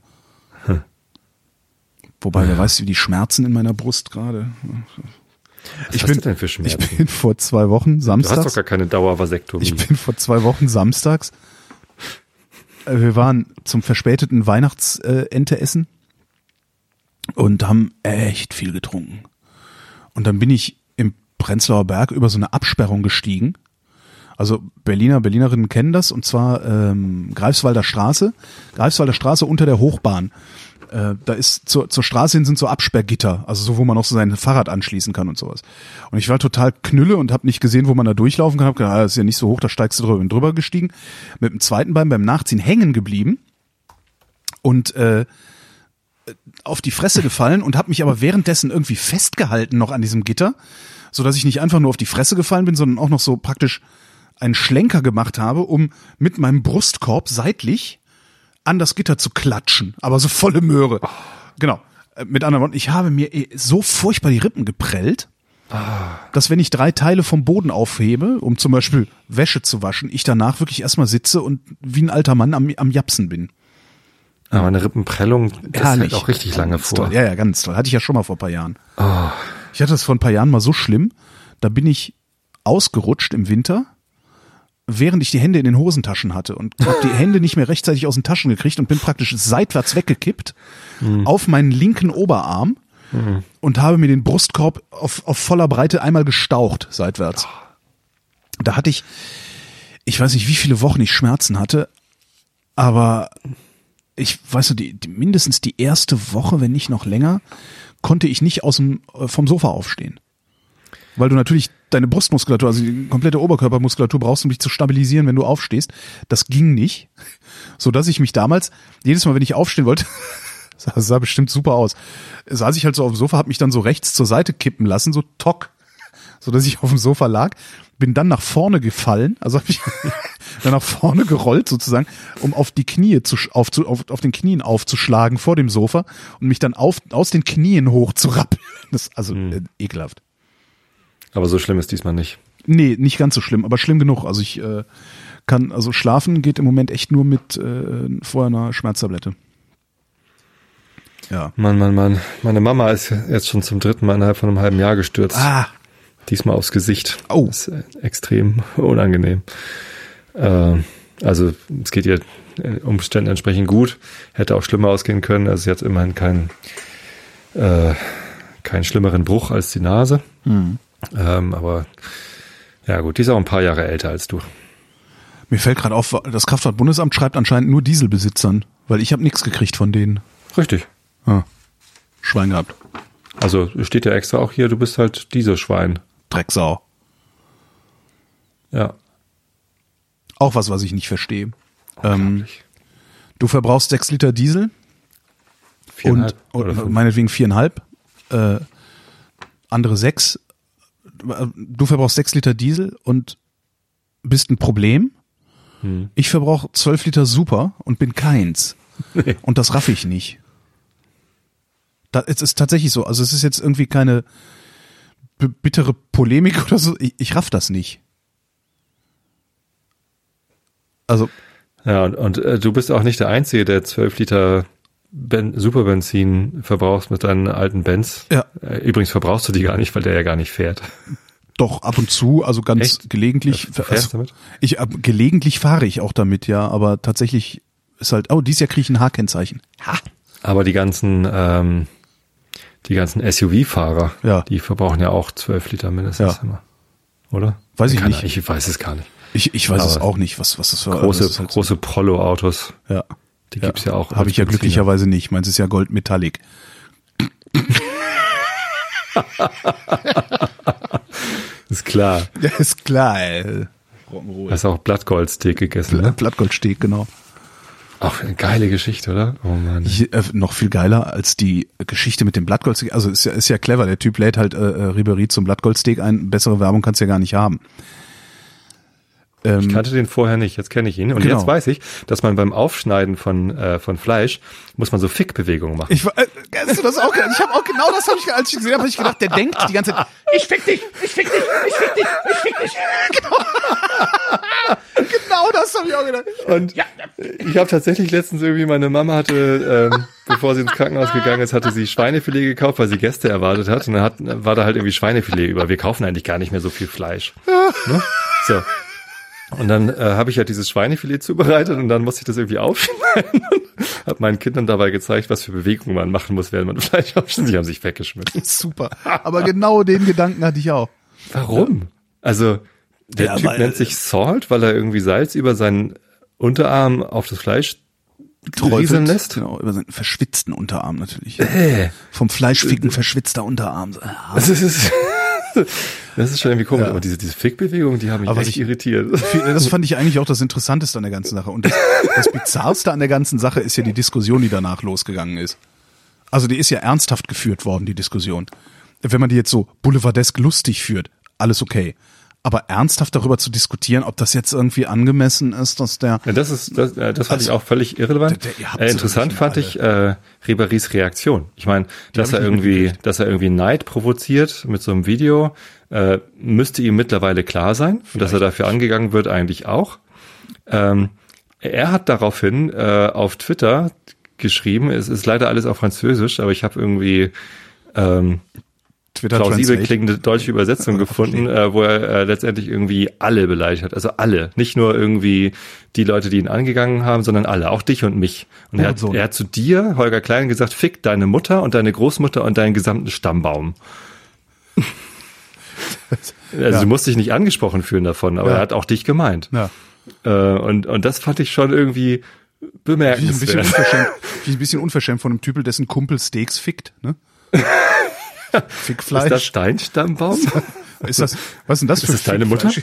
Wobei, wer weiß, wie die Schmerzen in meiner Brust gerade. Was Ich bin, du denn für ich bin vor zwei Wochen du hast doch samstags. gar keine Dauervasektomie. Ich bin vor zwei Wochen samstags. äh, Wir waren zum verspäteten Weihnachtsente essen und haben echt viel getrunken. Und dann bin ich im Prenzlauer Berg über so eine Absperrung gestiegen. Also Berliner, Berlinerinnen kennen das und zwar ähm, Greifswalder Straße. Greifswalder Straße unter der Hochbahn. Äh, da ist zur, zur Straße hin sind so Absperrgitter, also so, wo man auch so sein Fahrrad anschließen kann und sowas. Und ich war total knülle und habe nicht gesehen, wo man da durchlaufen kann. Hab gedacht, ah, das ist ja nicht so hoch, da steigst du drüber. Bin drüber gestiegen, mit dem zweiten Bein beim Nachziehen hängen geblieben und äh, auf die Fresse gefallen und habe mich aber währenddessen irgendwie festgehalten noch an diesem Gitter, so dass ich nicht einfach nur auf die Fresse gefallen bin, sondern auch noch so praktisch einen Schlenker gemacht habe, um mit meinem Brustkorb seitlich an das Gitter zu klatschen, aber so volle Möhre. Genau. Äh, Mit anderen Worten, ich habe mir eh so furchtbar die Rippen geprellt, dass wenn ich drei Teile vom Boden aufhebe, um zum Beispiel Wäsche zu waschen, ich danach wirklich erstmal sitze und wie ein alter Mann am, am Japsen bin. Aber eine Rippenprellung, das hält auch richtig lange Ganz vor. Toll. Ja, ja, ganz toll. Hatte ich ja schon mal vor ein paar Jahren. Oh, Ich hatte das vor ein paar Jahren mal so schlimm, da bin ich ausgerutscht im Winter, während ich die Hände in den Hosentaschen hatte und habe die Hände nicht mehr rechtzeitig aus den Taschen gekriegt und bin praktisch seitwärts weggekippt auf meinen linken Oberarm und habe mir den Brustkorb auf, auf voller Breite einmal gestaucht seitwärts. Da hatte ich, ich weiß nicht, wie viele Wochen ich Schmerzen hatte, aber ich weiß nicht, die, die, mindestens die erste Woche, wenn nicht noch länger, konnte ich nicht aus dem, äh, vom Sofa aufstehen. Weil du natürlich deine Brustmuskulatur, also die komplette Oberkörpermuskulatur brauchst, um dich zu stabilisieren, wenn du aufstehst. Das ging nicht. So dass ich mich damals, jedes Mal, wenn ich aufstehen wollte, sah, sah bestimmt super aus, saß ich halt so auf dem Sofa, hab mich dann so rechts zur Seite kippen lassen, so tock. so dass ich auf dem Sofa lag, bin dann nach vorne gefallen, also habe ich dann nach vorne gerollt sozusagen, um auf die Knie zu auf, zu, auf, auf den Knien aufzuschlagen vor dem Sofa und mich dann auf, aus den Knien hoch zu rappeln. Das ist also Hm. äh, ekelhaft. Aber so schlimm ist diesmal nicht. Nee, nicht ganz so schlimm, aber schlimm genug. Also ich äh, kann, also schlafen geht im Moment echt nur mit äh, vorher einer Schmerztablette. Ja. Mann, Mann, Mann. Meine Mama ist jetzt schon zum dritten Mal innerhalb von einem halben Jahr gestürzt. Ah, Diesmal aufs Gesicht. Oh. Das ist äh, extrem unangenehm. Äh, also es geht ihr äh, Umständen entsprechend gut. Hätte auch schlimmer ausgehen können. Also sie hat immerhin keinen äh, keinen schlimmeren Bruch als die Nase. hm. Ähm, aber ja gut, die ist auch ein paar Jahre älter als du. mir fällt gerade auf, das Kraftfahrtbundesamt schreibt anscheinend nur Dieselbesitzern, weil ich habe nichts gekriegt von denen. Richtig. Ah, Schwein gehabt. Also steht ja extra auch hier, du bist halt dieser Schwein. Drecksau. Ja. Auch was, was ich nicht verstehe. Ähm, du verbrauchst sechs Liter Diesel Viereinhalb und, oder und fünf. meinetwegen viereinhalb, äh, andere sechs. Du verbrauchst sechs Liter Diesel und bist ein Problem. Hm. Ich verbrauche zwölf Liter Super und bin keins. Und das raff ich nicht. Da, es ist tatsächlich so. Also es ist jetzt irgendwie keine bittere Polemik oder so. Ich, ich raff das nicht. Also Ja, und, und äh, du bist auch nicht der Einzige, der 12 Liter ben Superbenzin verbrauchst mit deinen alten Benz. Ja. Äh, Übrigens verbrauchst du die gar nicht, weil der ja gar nicht fährt. Doch, ab und zu, also ganz Echt? gelegentlich. Du fährst also, damit? Ich, ab, gelegentlich fahre ich auch damit, ja, aber tatsächlich ist halt, oh, dieses Jahr kriege ich ein H-Kennzeichen. Ha! Aber die ganzen, ähm, die ganzen SUV-Fahrer, Ja. die verbrauchen ja auch 12 Liter mindestens Ja. immer. Oder? Weiß ich Keine nicht. Ich weiß es gar nicht. Ich, ich weiß es Aber auch nicht, was, was das für Große, das ist halt große Prollo-Autos, Ja. die gibt's ja auch. Habe ich ja glücklicherweise nicht. Meins ist ja Gold Metallic. Ist klar. Ja, ist klar, ey. Rock'n'Roll. Hast auch Blattgoldsteak gegessen, ne? Blattgoldsteg, genau. Auch eine geile Geschichte, oder? Oh Mann. Ich, äh, noch viel geiler als die Geschichte mit dem Blattgoldsteak. Also ist ja, ist ja clever. Der Typ lädt halt äh, äh, Ribery zum Blattgoldsteak ein. Bessere Werbung kannst du ja gar nicht haben. Ähm, Ich kannte den vorher nicht, jetzt kenne ich ihn. Und Genau. jetzt weiß ich, dass man beim Aufschneiden von, äh, von Fleisch muss man so Fickbewegungen machen. Ich, äh, hast du das auch? Ich habe auch genau das, hab ich, als ich gesehen habe, hab ich gedacht, der denkt die ganze Zeit, ich fick dich, ich fick dich, ich fick dich, ich fick dich. Genau, genau das habe ich auch gedacht. Und ich habe tatsächlich letztens irgendwie, meine Mama hatte, ähm, bevor sie ins Krankenhaus gegangen ist, hatte sie Schweinefilet gekauft, weil sie Gäste erwartet hat. Und dann hat, war da halt irgendwie Schweinefilet über. Wir kaufen eigentlich gar nicht mehr so viel Fleisch. Ne? So. Und dann äh, habe ich ja dieses Schweinefilet zubereitet und dann musste ich das irgendwie aufschneiden. Hab meinen Kindern dabei gezeigt, was für Bewegungen man machen muss, während man Fleisch aufschneidet. Die haben sich weggeschmissen. Super. Aber genau den Gedanken hatte ich auch. Warum? Also, der Ja, Typ weil- nennt sich Salt, weil er irgendwie Salz über seinen Unterarm auf das Fleisch rieseln lässt. Genau, über seinen verschwitzten Unterarm natürlich. Äh. Vom Fleischficken verschwitzter Unterarm. Ja. Das ist, das ist schon irgendwie komisch, Ja. aber diese, diese Fickbewegung, die haben mich Aber echt ich- irritiert. Das fand ich eigentlich auch das Interessanteste an der ganzen Sache. Und das, das Bizarrste an der ganzen Sache ist ja die Diskussion, die danach losgegangen ist. Also die ist ja ernsthaft geführt worden, die Diskussion. Wenn man die jetzt so boulevardesk lustig führt, alles okay. Aber ernsthaft darüber zu diskutieren, ob das jetzt irgendwie angemessen ist, dass der Ja, das ist, das, äh, das fand Also, ich auch völlig irrelevant. der- der- äh, interessant fand nicht ich äh, Ribery's Reaktion. Ich meine, dass er irgendwie, dass er irgendwie Neid provoziert mit so einem Video, äh, müsste ihm mittlerweile klar sein, und dass er dafür angegangen wird, eigentlich auch. Ähm, er hat daraufhin äh, auf Twitter geschrieben, es ist leider alles auf Französisch, aber ich habe irgendwie ähm, Twitter plausibel Translate- klingende deutsche Übersetzung gefunden, äh, wo er äh, letztendlich irgendwie alle beleidigt hat. Also alle. Nicht nur irgendwie die Leute, die ihn angegangen haben, sondern alle. Auch dich und mich. Und er hat, Hurensohn. er hat zu dir, Holger Klein, gesagt, fick deine Mutter und deine Großmutter und deinen gesamten Stammbaum. Also Ja. du musst dich nicht angesprochen fühlen davon, aber Ja. er hat auch dich gemeint. Ja. Äh, und, und das fand ich schon irgendwie Wie ein bisschen bemerkenswert. unverschämt, wie ein bisschen unverschämt von einem Typel, dessen Kumpel Steaks fickt, ne? Fickfleisch. Ist das dein Stammbaum? Ist das, was ist denn das für das deine Mutter?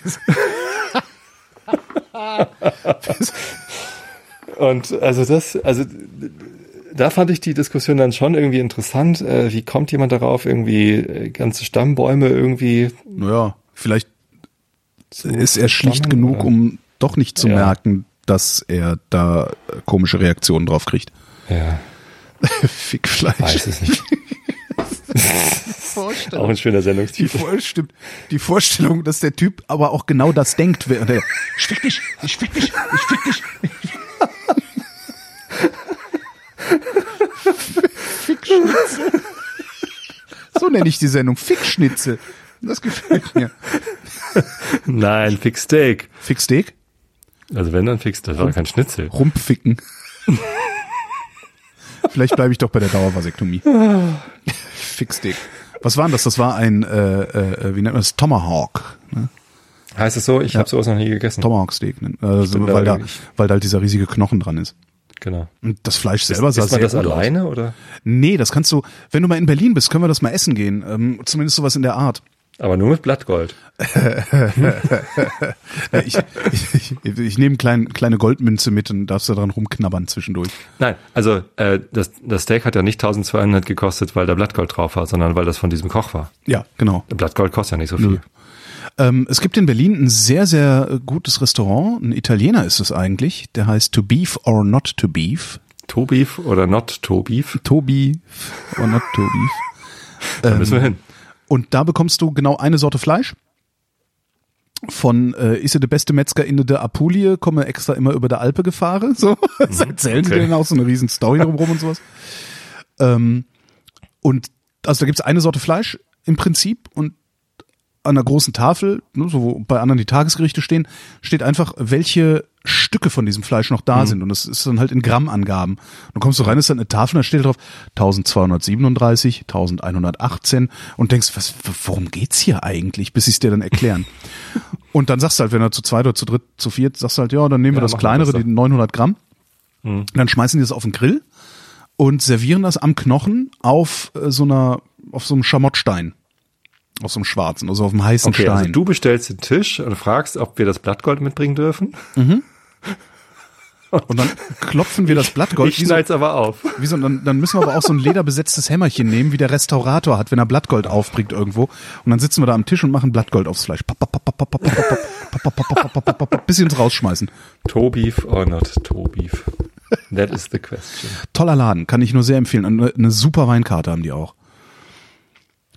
Und also das, also da fand ich die Diskussion dann schon irgendwie interessant. Äh, wie kommt jemand darauf, irgendwie äh, ganze Stammbäume irgendwie Naja, vielleicht ist er schlicht verstammeln, genug, oder? um doch nicht zu Ja. merken, dass er da komische Reaktionen drauf kriegt. Ja, Fickfleisch. weiß es nicht. Vorstellung. Auch ein schöner Die, Sendungstitel. Vor stimmt, die Vorstellung, dass der Typ aber auch genau das denkt. während er, Ich fick dich, ich fick dich, ich fick dich. Fickschnitzel. So nenne ich die Sendung. Fickschnitzel. Das gefällt mir. Nein, Fix Steak. Ficksteak? Also wenn dann Fix, das war kein Schnitzel. Rumpficken. Vielleicht bleibe ich doch bei der Dauervasektomie. Ficksteak. Was war denn das? Das war ein, äh, äh, wie nennt man das? Tomahawk. Ne? Heißt es so? Ich habe sowas noch nie gegessen. Tomahawk Steak, ne? also, weil, da, weil da halt dieser riesige Knochen dran ist. Genau. Und das Fleisch selber sah Isst man sehr das gut alleine Aus. oder? Nee, das kannst du, wenn du mal in Berlin bist, können wir das mal essen gehen. Ähm, zumindest sowas in der Art. Aber nur mit Blattgold. Ich, ich, ich, ich nehme klein, kleine Goldmünze mit und darfst da dran rumknabbern zwischendurch. Nein, also äh, das, das Steak hat ja nicht 1200 gekostet, weil da Blattgold drauf war, sondern weil das von diesem Koch war. Ja, genau. Blattgold kostet ja nicht so viel. Nö. Ähm, es gibt in Berlin ein sehr, sehr gutes Restaurant. Ein Italiener ist es eigentlich. Der heißt To Beef or Not To Beef. To Beef oder Not To Beef? To Beef or Not To Beef. Da Ähm, müssen wir hin. Und da bekommst du genau eine Sorte Fleisch. Von äh, ist er der beste Metzger in der Apulie, komme extra immer über der Alpe gefahren. So, das erzählen sie okay. dir dann auch so eine riesen Story drumherum und sowas. Ähm, und also da gibt's eine Sorte Fleisch im Prinzip und an einer großen Tafel, ne, so wo bei anderen die Tagesgerichte stehen, steht einfach, welche Stücke von diesem Fleisch noch da sind. Und das ist dann halt in Grammangaben. Dann kommst du rein, ist dann eine Tafel, da steht drauf 1237, 1118 und denkst, was, worum geht's hier eigentlich, bis sie es dir dann erklären. und dann sagst du halt, wenn er zu zweit oder zu dritt, zu viert, sagst du halt, ja, dann nehmen wir Ja, das machen wir kleinere, das die 900 Gramm. Dann schmeißen die das auf den Grill und servieren das am Knochen auf äh, so einer, auf so einem Schamottstein. Aus dem schwarzen, also auf dem heißen okay, Stein. Also du bestellst den Tisch und fragst, ob wir das Blattgold mitbringen dürfen. Mhm. Und dann klopfen wir das Blattgold. Ich, schneide es aber auf. Wieso? dann, dann müssen wir aber auch so ein lederbesetztes Hämmerchen nehmen, wie der Restaurator hat, wenn er Blattgold aufbringt irgendwo. Und dann sitzen wir da am Tisch und machen Blattgold aufs Fleisch. Bisschen sie uns rausschmeißen. Tobif or not Tobif. That is the question. Toller Laden, kann ich nur sehr empfehlen. Eine super Weinkarte haben die auch.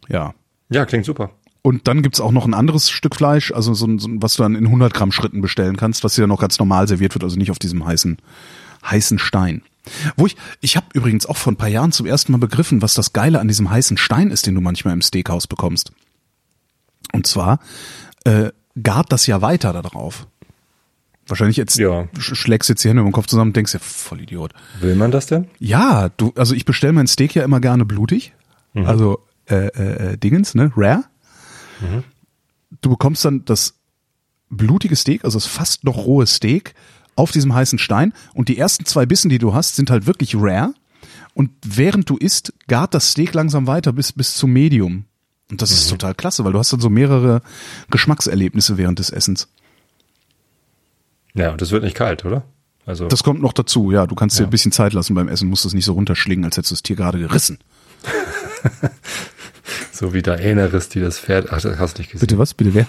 Ja. Ja, klingt super. Und dann gibt's auch noch ein anderes Stück Fleisch, also so ein, so was du dann in 100 Gramm Schritten bestellen kannst, was dir dann noch ganz normal serviert wird, also nicht auf diesem heißen, heißen Stein. Wo ich, ich habe übrigens auch vor ein paar Jahren zum ersten Mal begriffen, was das Geile an diesem heißen Stein ist, den du manchmal im Steakhouse bekommst. Und zwar äh, gart das ja weiter da drauf. Wahrscheinlich jetzt Ja. sch- schlägst jetzt die Hände über den Kopf zusammen und denkst, ja, voll Idiot. Will man das denn? Ja, du, also ich bestelle mein Steak ja immer gerne blutig. Also äh, äh, Dingens, ne? Rare. Du bekommst dann das blutige Steak, also das fast noch rohe Steak, auf diesem heißen Stein. Und die ersten zwei Bissen, die du hast, sind halt wirklich rare. Und während du isst, gart das Steak langsam weiter bis, bis zum Medium. Und das ist total klasse, weil du hast dann so mehrere Geschmackserlebnisse während des Essens. Ja, und das wird nicht kalt, oder? Also Das kommt noch dazu, ja. Du kannst dir ein bisschen Zeit lassen beim Essen, musst das nicht so runterschlingen, als hättest du das Tier gerade gerissen. so wie Daenerys, die das Pferd. Ach, das hast du nicht gesehen. Bitte was? Bitte wer?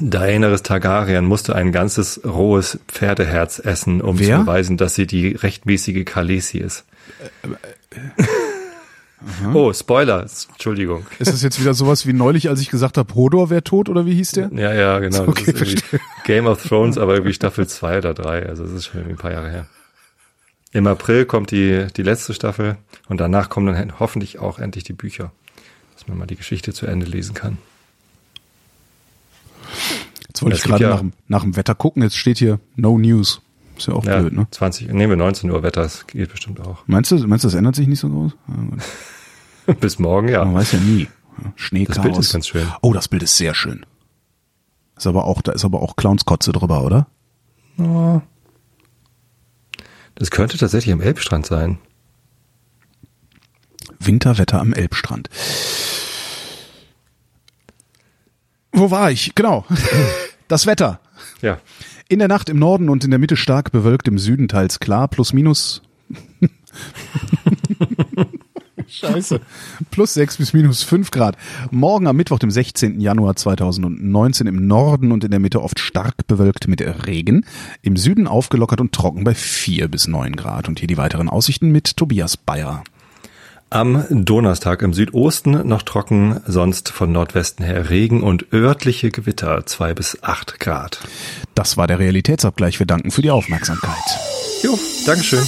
Daenerys Targaryen musste ein ganzes rohes Pferdeherz essen, um Wer? zu beweisen, dass sie die rechtmäßige Khaleesi ist. Oh, Spoiler, Entschuldigung. Ist das jetzt wieder sowas wie neulich, als ich gesagt habe, Hodor wäre tot oder wie hieß der? Ja, ja, genau. Okay, Game of Thrones, aber irgendwie Staffel 2 oder 3. Also das ist schon irgendwie ein paar Jahre her. Im April kommt die, die letzte Staffel und danach kommen dann hoffentlich auch endlich die Bücher, dass man mal die Geschichte zu Ende lesen kann. Jetzt wollte ich gerade ja- nach, dem- nach dem Wetter gucken, jetzt steht hier No News. Ist ja auch Ja, blöd, ne? 20, nehmen wir 19 Uhr Wetter, das geht bestimmt auch. Meinst du, meinst du, das ändert sich nicht so groß? Ja, gut. Bis morgen, ja. Man weiß ja nie. Schneechaos. Das Bild ist ganz schön. Oh, das Bild ist sehr schön. Ist aber auch, da ist aber auch Clownskotze drüber, oder? Oh. Das könnte tatsächlich am Elbstrand sein. Winterwetter am Elbstrand. Wo war ich? Genau. Das Wetter. Ja. In der Nacht im Norden und in der Mitte stark bewölkt, im Süden teils klar, plus minus Scheiße. Plus 6 bis minus 5 Grad. Morgen am Mittwoch, dem 16. Januar 2019 im Norden und in der Mitte oft stark bewölkt mit Regen. Im Süden aufgelockert und trocken bei 4 bis 9 Grad. Und hier die weiteren Aussichten mit Tobias Bayer. Am Donnerstag im Südosten noch trocken, sonst von Nordwesten her Regen und örtliche Gewitter 2 bis 8 Grad. Das war der Realitätsabgleich. Wir danken für die Aufmerksamkeit. Jo, Dankeschön.